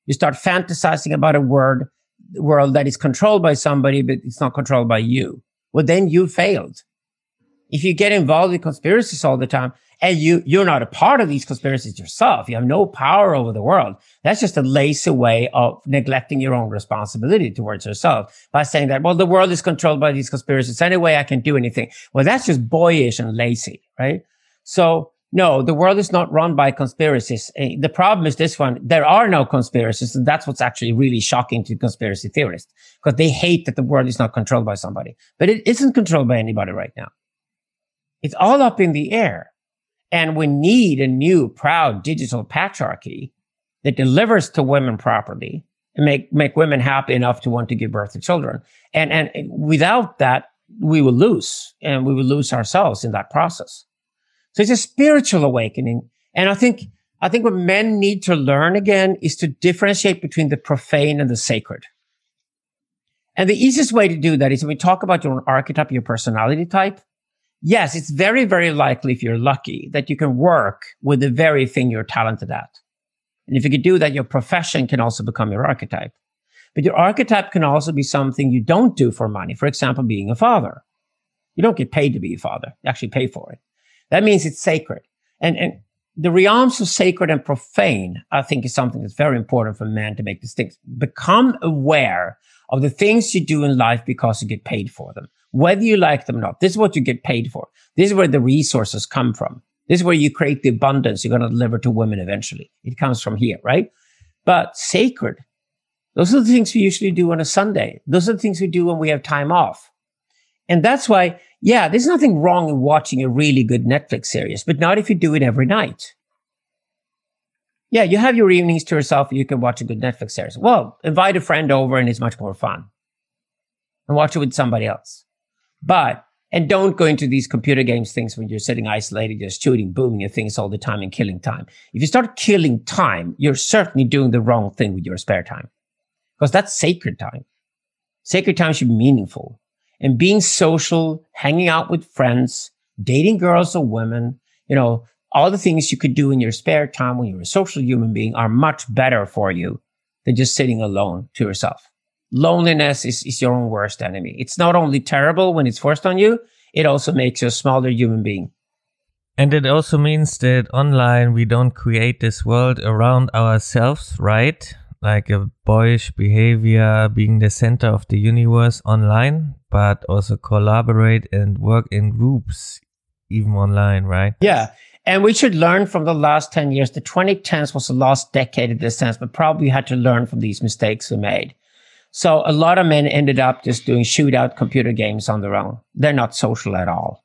You start fantasizing about a word world that is controlled by somebody, but it's not controlled by you. Well, then you failed. If you get involved in conspiracies all the time and you, you're not a part of these conspiracies yourself, you have no power over the world. That's just a lazy way of neglecting your own responsibility towards yourself by saying that, well, the world is controlled by these conspiracies. Anyway, I can do anything. Well, that's just boyish and lazy, right? So no, the world is not run by conspiracies. Eh, The problem is this one. There are no conspiracies. And that's what's actually really shocking to conspiracy theorists because they hate that the world is not controlled by somebody, but it isn't controlled by anybody right now. It's all up in the air. And we need a new proud digital patriarchy that delivers to women properly and make, make women happy enough to want to give birth to children. And, and without that, we will lose and we will lose ourselves in that process. So it's a spiritual awakening. And I think, I think what men need to learn again is to differentiate between the profane and the sacred. And the easiest way to do that is when we talk about your archetype, your personality type. Yes, it's very, very likely if you're lucky that you can work with the very thing you're talented at. And if you could do that, your profession can also become your archetype. But your archetype can also be something you don't do for money. For example, being a father. You don't get paid to be a father. You actually pay for it. That means it's sacred. And, and the realms of sacred and profane, I think is something that's very important for men to make distinct. Become aware of the things you do in life because you get paid for them, whether you like them or not. This is what you get paid for. This is where the resources come from. This is where you create the abundance you're going to deliver to women eventually. It comes from here, right? But sacred, those are the things we usually do on a Sunday. Those are the things we do when we have time off. And that's why, yeah, there's nothing wrong in watching a really good Netflix series, but not if you do it every night. Yeah, you have your evenings to yourself. You can watch a good Netflix series. Well, invite a friend over and it's much more fun. And watch it with somebody else. But, and don't go into these computer games things when you're sitting isolated, just shooting, booming your things all the time and killing time. If you start killing time, you're certainly doing the wrong thing with your spare time. Because that's sacred time. Sacred time should be meaningful. And being social, hanging out with friends, dating girls or women, you know, all the things you could do in your spare time when you're a social human being are much better for you than just sitting alone to yourself. Loneliness is, is your own worst enemy. It's not only terrible when it's forced on you, it also makes you a smaller human being. And it also means that online we don't create this world around ourselves, right? Like a boyish behavior being the center of the universe online, but also collaborate and work in groups, even online, right? Yeah. And we should learn from the last 10 years. The 2010s was the last decade in this sense, but probably had to learn from these mistakes we made. So a lot of men ended up just doing shootout computer games on their own. They're not social at all.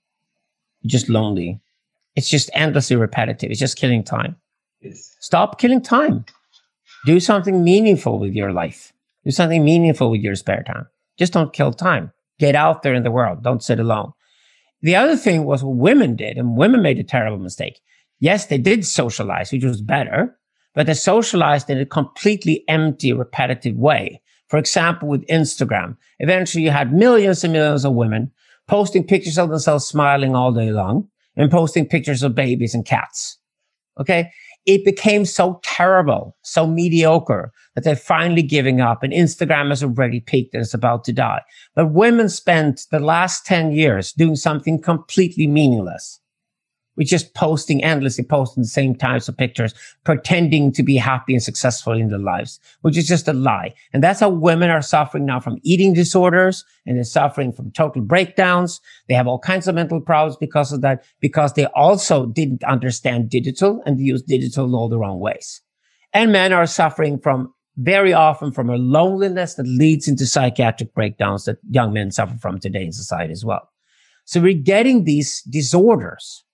Just lonely. It's just endlessly repetitive. It's just killing time. Yes. Stop killing time. Do something meaningful with your life. Do something meaningful with your spare time. Just don't kill time. Get out there in the world. Don't sit alone. The other thing was what women did, and women made a terrible mistake. Yes, they did socialize, which was better, but they socialized in a completely empty, repetitive way. For example, with Instagram, eventually you had millions and millions of women posting pictures of themselves smiling all day long and posting pictures of babies and cats. Okay. It became so terrible, so mediocre that they're finally giving up and Instagram has already peaked and it's about to die. But women spent the last 10 years doing something completely meaningless we're just posting endlessly, posting the same types of pictures, pretending to be happy and successful in their lives, which is just a lie. And that's how women are suffering now from eating disorders and they're suffering from total breakdowns. They have all kinds of mental problems because of that, because they also didn't understand digital and use digital in all the wrong ways. And men are suffering from very often from a loneliness that leads into psychiatric breakdowns that young men suffer from today in society as well. So we're getting these disorders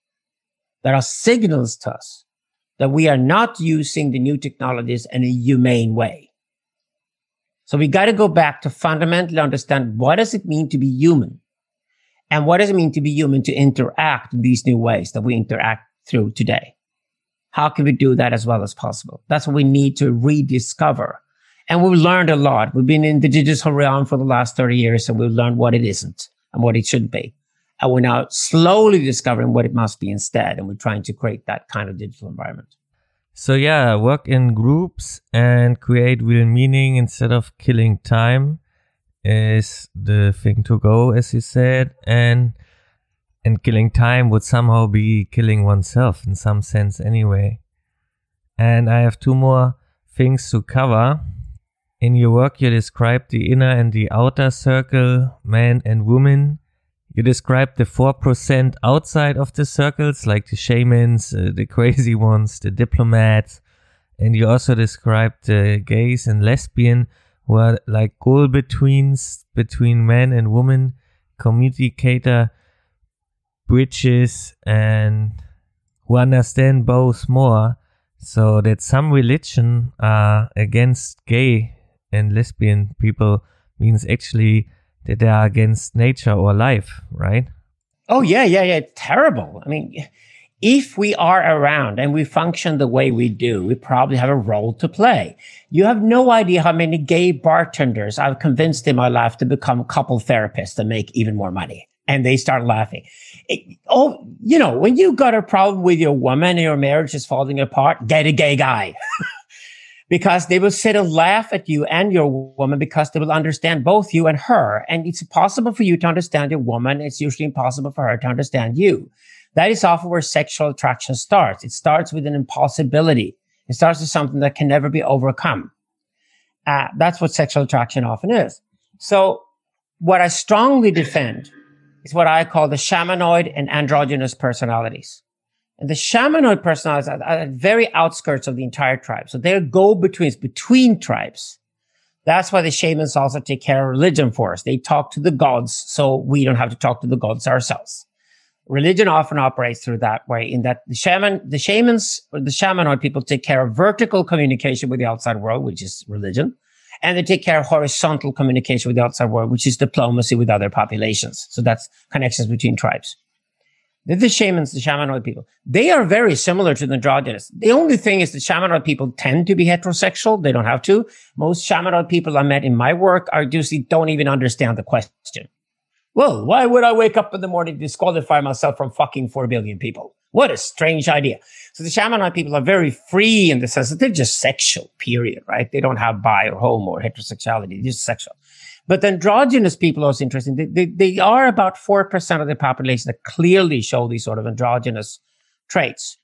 there are signals to us that we are not using the new technologies in a humane way. So we got to go back to fundamentally understand what does it mean to be human? And what does it mean to be human to interact in these new ways that we interact through today? How can we do that as well as possible? That's what we need to rediscover. And we've learned a lot. We've been in the digital realm for the last 30 years and we've learned what it isn't and what it should be. And we're now slowly discovering what it must be instead. And we're trying to create that kind of digital environment. So, yeah, work in groups and create real meaning instead of killing time is the thing to go, as you said. And and killing time would somehow be killing oneself in some sense anyway. And I have two more things to cover. In your work, you describe the inner and the outer circle, man and woman, you described the 4% outside of the circles, like the shamans, uh, the crazy ones, the diplomats. And you also described the gays and lesbian who are like go-betweens between men and women, communicator bridges and who understand both more. So that some religion are against gay and lesbian people means actually that they are against nature or life, right? Oh, yeah, yeah, yeah. Terrible. I mean, if we are around and we function the way we do, we probably have a role to play. You have no idea how many gay bartenders I've convinced in my life to become couple therapists and make even more money. And they start laughing. It, oh, you know, when you've got a problem with your woman and your marriage is falling apart, get a gay guy. because they will sit and laugh at you and your woman because they will understand both you and her. And it's impossible for you to understand your woman. It's usually impossible for her to understand you. That is often where sexual attraction starts. It starts with an impossibility. It starts with something that can never be overcome. Uh, that's what sexual attraction often is. So what I strongly defend is what I call the shamanoid and androgynous personalities. And the shamanoid personalities are at very outskirts of the entire tribe. So they're go-betweens between tribes. That's why the shamans also take care of religion for us. They talk to the gods so we don't have to talk to the gods ourselves. Religion often operates through that way in that the shaman, the shamans, or the shamanoid people take care of vertical communication with the outside world, which is religion. And they take care of horizontal communication with the outside world, which is diplomacy with other populations. So that's connections between tribes. They're the shamans, the shamanoid people. They are very similar to the androgynous. The only thing is the shamanoid people tend to be heterosexual. They don't have to. Most shamanoid people I met in my work are usually don't even understand the question. Well, why would I wake up in the morning to disqualify myself from fucking four billion people? What a strange idea. So the shamanoid people are very free in the sense that they're just sexual, period, right? They don't have bi or homo or heterosexuality, they're just sexual. But androgynous people are interesting. They, they, they are about 4% of the population that clearly show these sort of androgynous traits.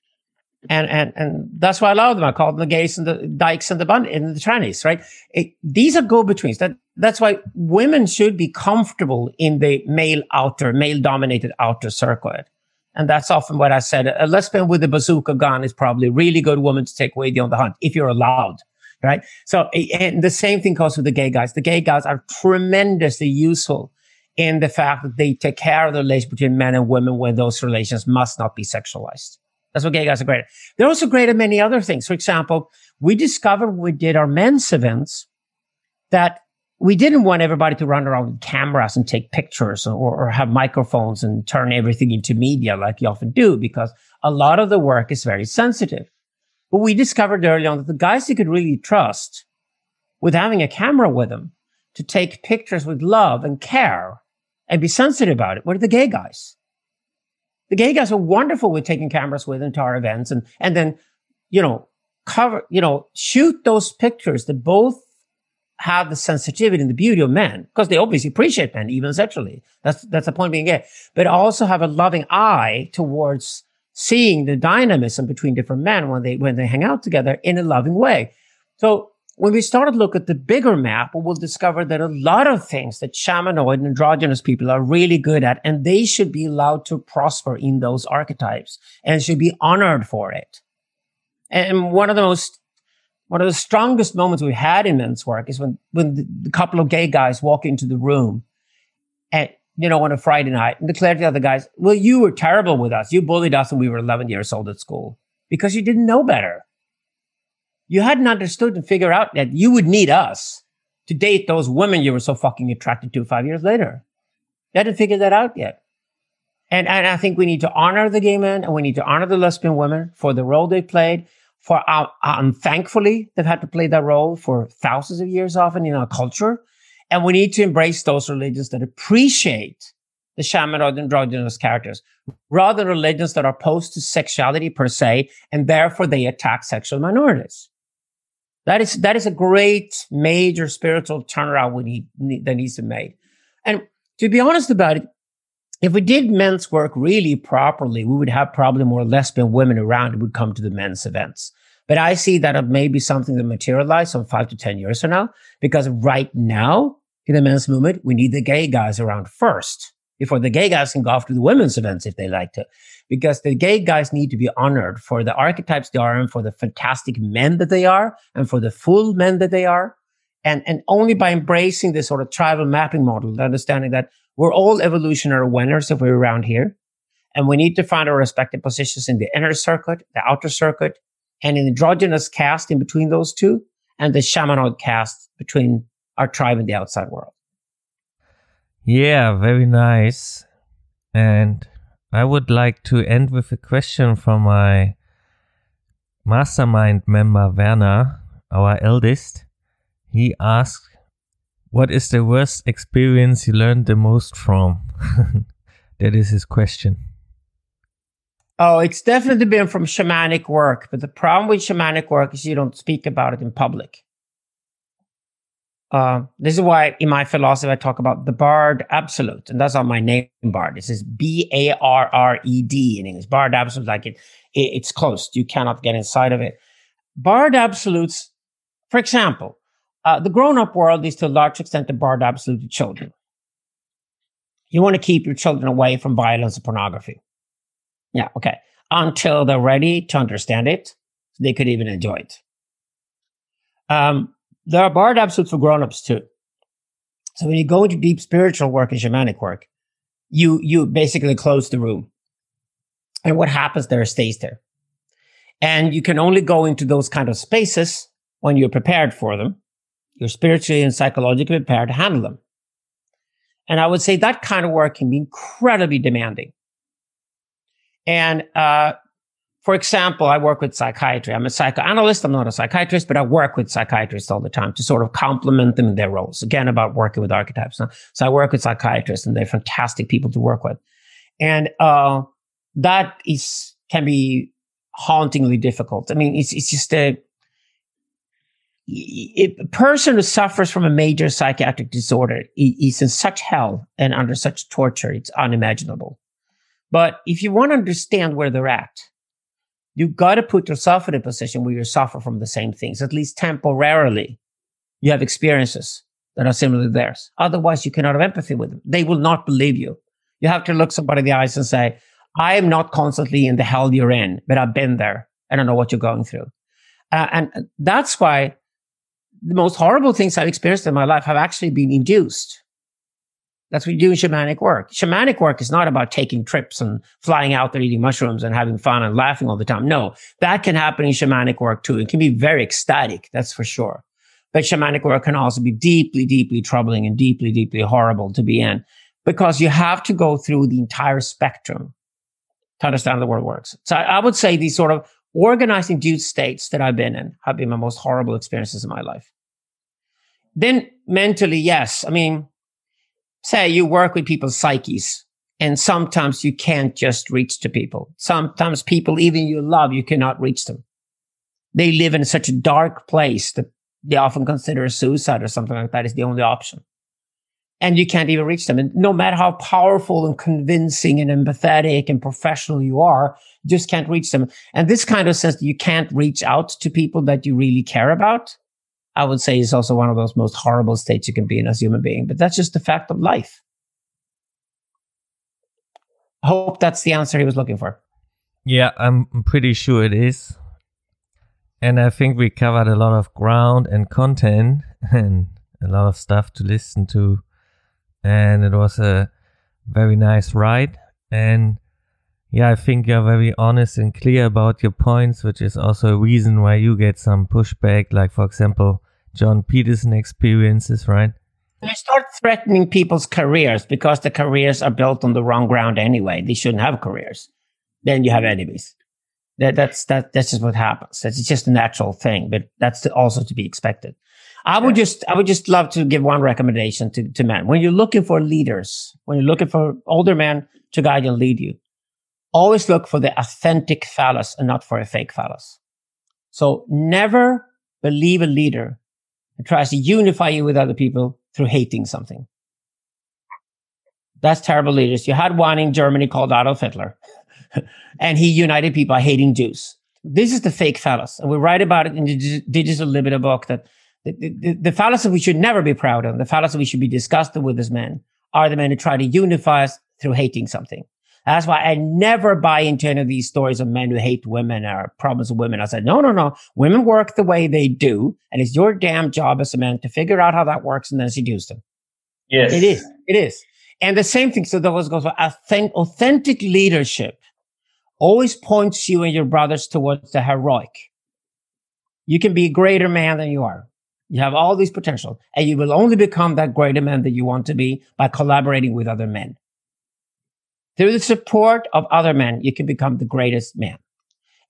And, and, and that's why I love them. I call them the gays and the dykes and the bun and the trannies, right? It, these are go-betweens. That, that's why women should be comfortable in the male outer, male dominated outer circuit. And that's often what I said. A lesbian with a bazooka gun is probably a really good woman to take away on the hunt if you're allowed right? So, and the same thing goes with the gay guys. The gay guys are tremendously useful in the fact that they take care of the relationship between men and women when those relations must not be sexualized. That's what gay guys are great at. They're also great at many other things. For example, we discovered when we did our men's events that we didn't want everybody to run around with cameras and take pictures or, or, have microphones and turn everything into media like you often do because a lot of the work is very sensitive. But we discovered early on that the guys you could really trust with having a camera with them to take pictures with love and care and be sensitive about it were the gay guys. The gay guys were wonderful with taking cameras with into our events and, and then, you know, cover, you know, shoot those pictures that both have the sensitivity and the beauty of men because they obviously appreciate men even sexually. That's, that's the point being gay, but also have a loving eye towards seeing the dynamism between different men when they, when they hang out together in a loving way. So when we start to look at the bigger map, we'll discover that a lot of things that shamanoid and androgynous people are really good at, and they should be allowed to prosper in those archetypes and should be honored for it. And one of the most, one of the strongest moments we had in men's work is when, when the, the couple of gay guys walk into the room and, you know, on a Friday night and declare to the other guys, well, you were terrible with us. You bullied us when we were 11 years old at school because you didn't know better you hadn't understood and figured out that you would need us to date those women you were so fucking attracted to five years later. You hadn't figured that out yet. And, and I think we need to honor the gay men and we need to honor the lesbian women for the role they played. For um, thankfully, they've had to play that role for thousands of years often in our culture. And we need to embrace those religions that appreciate the shaman or the androgynous characters rather than religions that are opposed to sexuality per se, and therefore they attack sexual minorities. That is that is a great major spiritual turnaround we need, need that needs to be made. And to be honest about it, if we did men's work really properly, we would have probably more lesbian women around who would come to the men's events. But I see that it may be something that materialize on five to 10 years from now, because right now in the men's movement, we need the gay guys around first before the gay guys can go off to the women's events if they like to because the gay guys need to be honored for the archetypes they are and for the fantastic men that they are and for the full men that they are. And, and only by embracing this sort of tribal mapping model, understanding that we're all evolutionary winners if we're around here. And we need to find our respective positions in the inner circuit, the outer circuit, the androgynous caste in between those two, and the shamanoid caste between our tribe and the outside world. Yeah, very nice. And I would like to end with a question from my mastermind member Werner, our eldest. He asked, What is the worst experience you learned the most from? that is his question. Oh, it's definitely been from shamanic work. But the problem with shamanic work is you don't speak about it in public. Uh, this is why in my philosophy I talk about the Barred Absolute, and that's not my name, Bard. This is B A R R E D in English. Barred Absolute, like it, it, it's closed. You cannot get inside of it. Barred Absolutes, for example, uh, the grown-up world is to a large extent the Barred Absolute to children. You want to keep your children away from violence and pornography. Yeah, okay. Until they're ready to understand it, they could even enjoy it. Um, there are barred absolutes for grown-ups too. So when you go into deep spiritual work and shamanic work, you you basically close the room. And what happens there stays there. And you can only go into those kind of spaces when you're prepared for them. You're spiritually and psychologically prepared to handle them. And I would say that kind of work can be incredibly demanding. And uh, for example, I work with psychiatry. I'm a psychoanalyst. I'm not a psychiatrist, but I work with psychiatrists all the time to sort of complement them in their roles. Again, about working with archetypes. So I work with psychiatrists and they're fantastic people to work with. And, uh, that is, can be hauntingly difficult. I mean, it's, it's just a, a person who suffers from a major psychiatric disorder is in such hell and under such torture. It's unimaginable. But if you want to understand where they're at, you got to put yourself in a position where you suffer from the same things, at least temporarily. You have experiences that are similar to theirs. Otherwise, you cannot have empathy with them. They will not believe you. You have to look somebody in the eyes and say, I am not constantly in the hell you're in, but I've been there I don't know what you're going through. Uh, and that's why the most horrible things I've experienced in my life have actually been induced that's what you do in shamanic work. Shamanic work is not about taking trips and flying out there eating mushrooms and having fun and laughing all the time. No, that can happen in shamanic work too. It can be very ecstatic, that's for sure. But shamanic work can also be deeply, deeply troubling and deeply, deeply horrible to be in because you have to go through the entire spectrum to understand how the world works. So I, would say these sort of organized induced states that I've been in have been my most horrible experiences in my life. Then mentally, yes. I mean, say you work with people's psyches and sometimes you can't just reach to people. Sometimes people, even you love, you cannot reach them. They live in such a dark place that they often consider suicide or something like that is the only option. And you can't even reach them. And no matter how powerful and convincing and empathetic and professional you are, you just can't reach them. And this kind of sense that you can't reach out to people that you really care about, I would say is also one of those most horrible states you can be in as a human being. But that's just the fact of life. I hope that's the answer he was looking for. Yeah, I'm pretty sure it is. And I think we covered a lot of ground and content and a lot of stuff to listen to. And it was a very nice ride. And yeah, I think you're very honest and clear about your points, which is also a reason why you get some pushback, like, for example, Jordan Peterson experiences, right? You start threatening people's careers because the careers are built on the wrong ground anyway. They shouldn't have careers. Then you have enemies. That, that's that that's just what happens. That's just a natural thing, but that's also to be expected. I would just I would just love to give one recommendation to, to men. When you're looking for leaders, when you're looking for older men to guide and lead you, always look for the authentic phallus and not for a fake phallus. So never believe a leader who tries to unify you with other people through hating something. That's terrible leaders. You had one in Germany called Adolf Hitler. and he united people by hating Jews. This is the fake phallus. And we write about it in the Digital Libido book that the, the, the fallacy we should never be proud of, the fallacy we should be disgusted with as men, are the men who try to unify us through hating something. That's why I never buy into any of these stories of men who hate women or problems with women. I said, no, no, no. Women work the way they do. And it's your damn job as a man to figure out how that works and then seduce them. Yes. It is. It is. And the same thing. So those goes for authentic leadership always points you and your brothers towards the heroic. You can be a greater man than you are. You have all these potential and you will only become that greater man that you want to be by collaborating with other men. Through the support of other men, you can become the greatest man.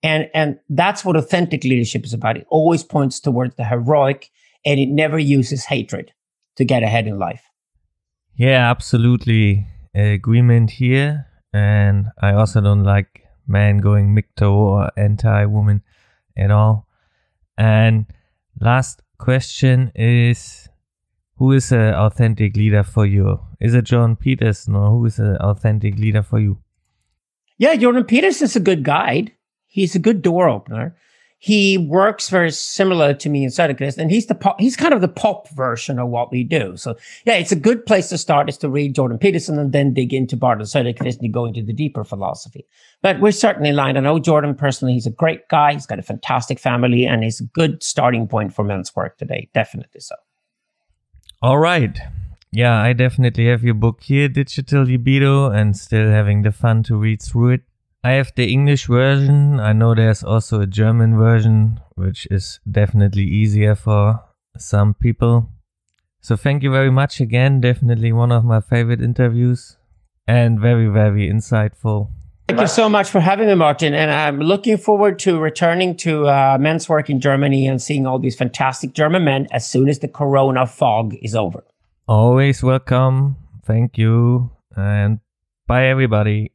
And, and that's what authentic leadership is about. It always points towards the heroic and it never uses hatred to get ahead in life. Yeah, absolutely agreement here. And I also don't like men going MGTOW or anti-woman at all. And last question is, who is an authentic leader for you? Is it Jordan Peterson or who is an authentic leader for you? Yeah, Jordan Peterson is a good guide. He's a good door opener he works very similar to me in Söderqvist, and he's the he's kind of the pop version of what we do. So yeah, it's a good place to start is to read Jordan Peterson and then dig into Bard and Söderqvist and go into the deeper philosophy. But we're certainly aligned. I know Jordan personally; he's a great guy. He's got a fantastic family, and he's a good starting point for men's work today. Definitely so. All right. Yeah, I definitely have your book here, Digital Libido, and still having the fun to read through it. I have the English version. I know there's also a German version, which is definitely easier for some people. So thank you very much again. Definitely one of my favorite interviews and very, very insightful. Thank you so much for having me, Martin. And I'm looking forward to returning to uh, men's work in Germany and seeing all these fantastic German men as soon as the corona fog is over. Always welcome. Thank you. And bye, everybody.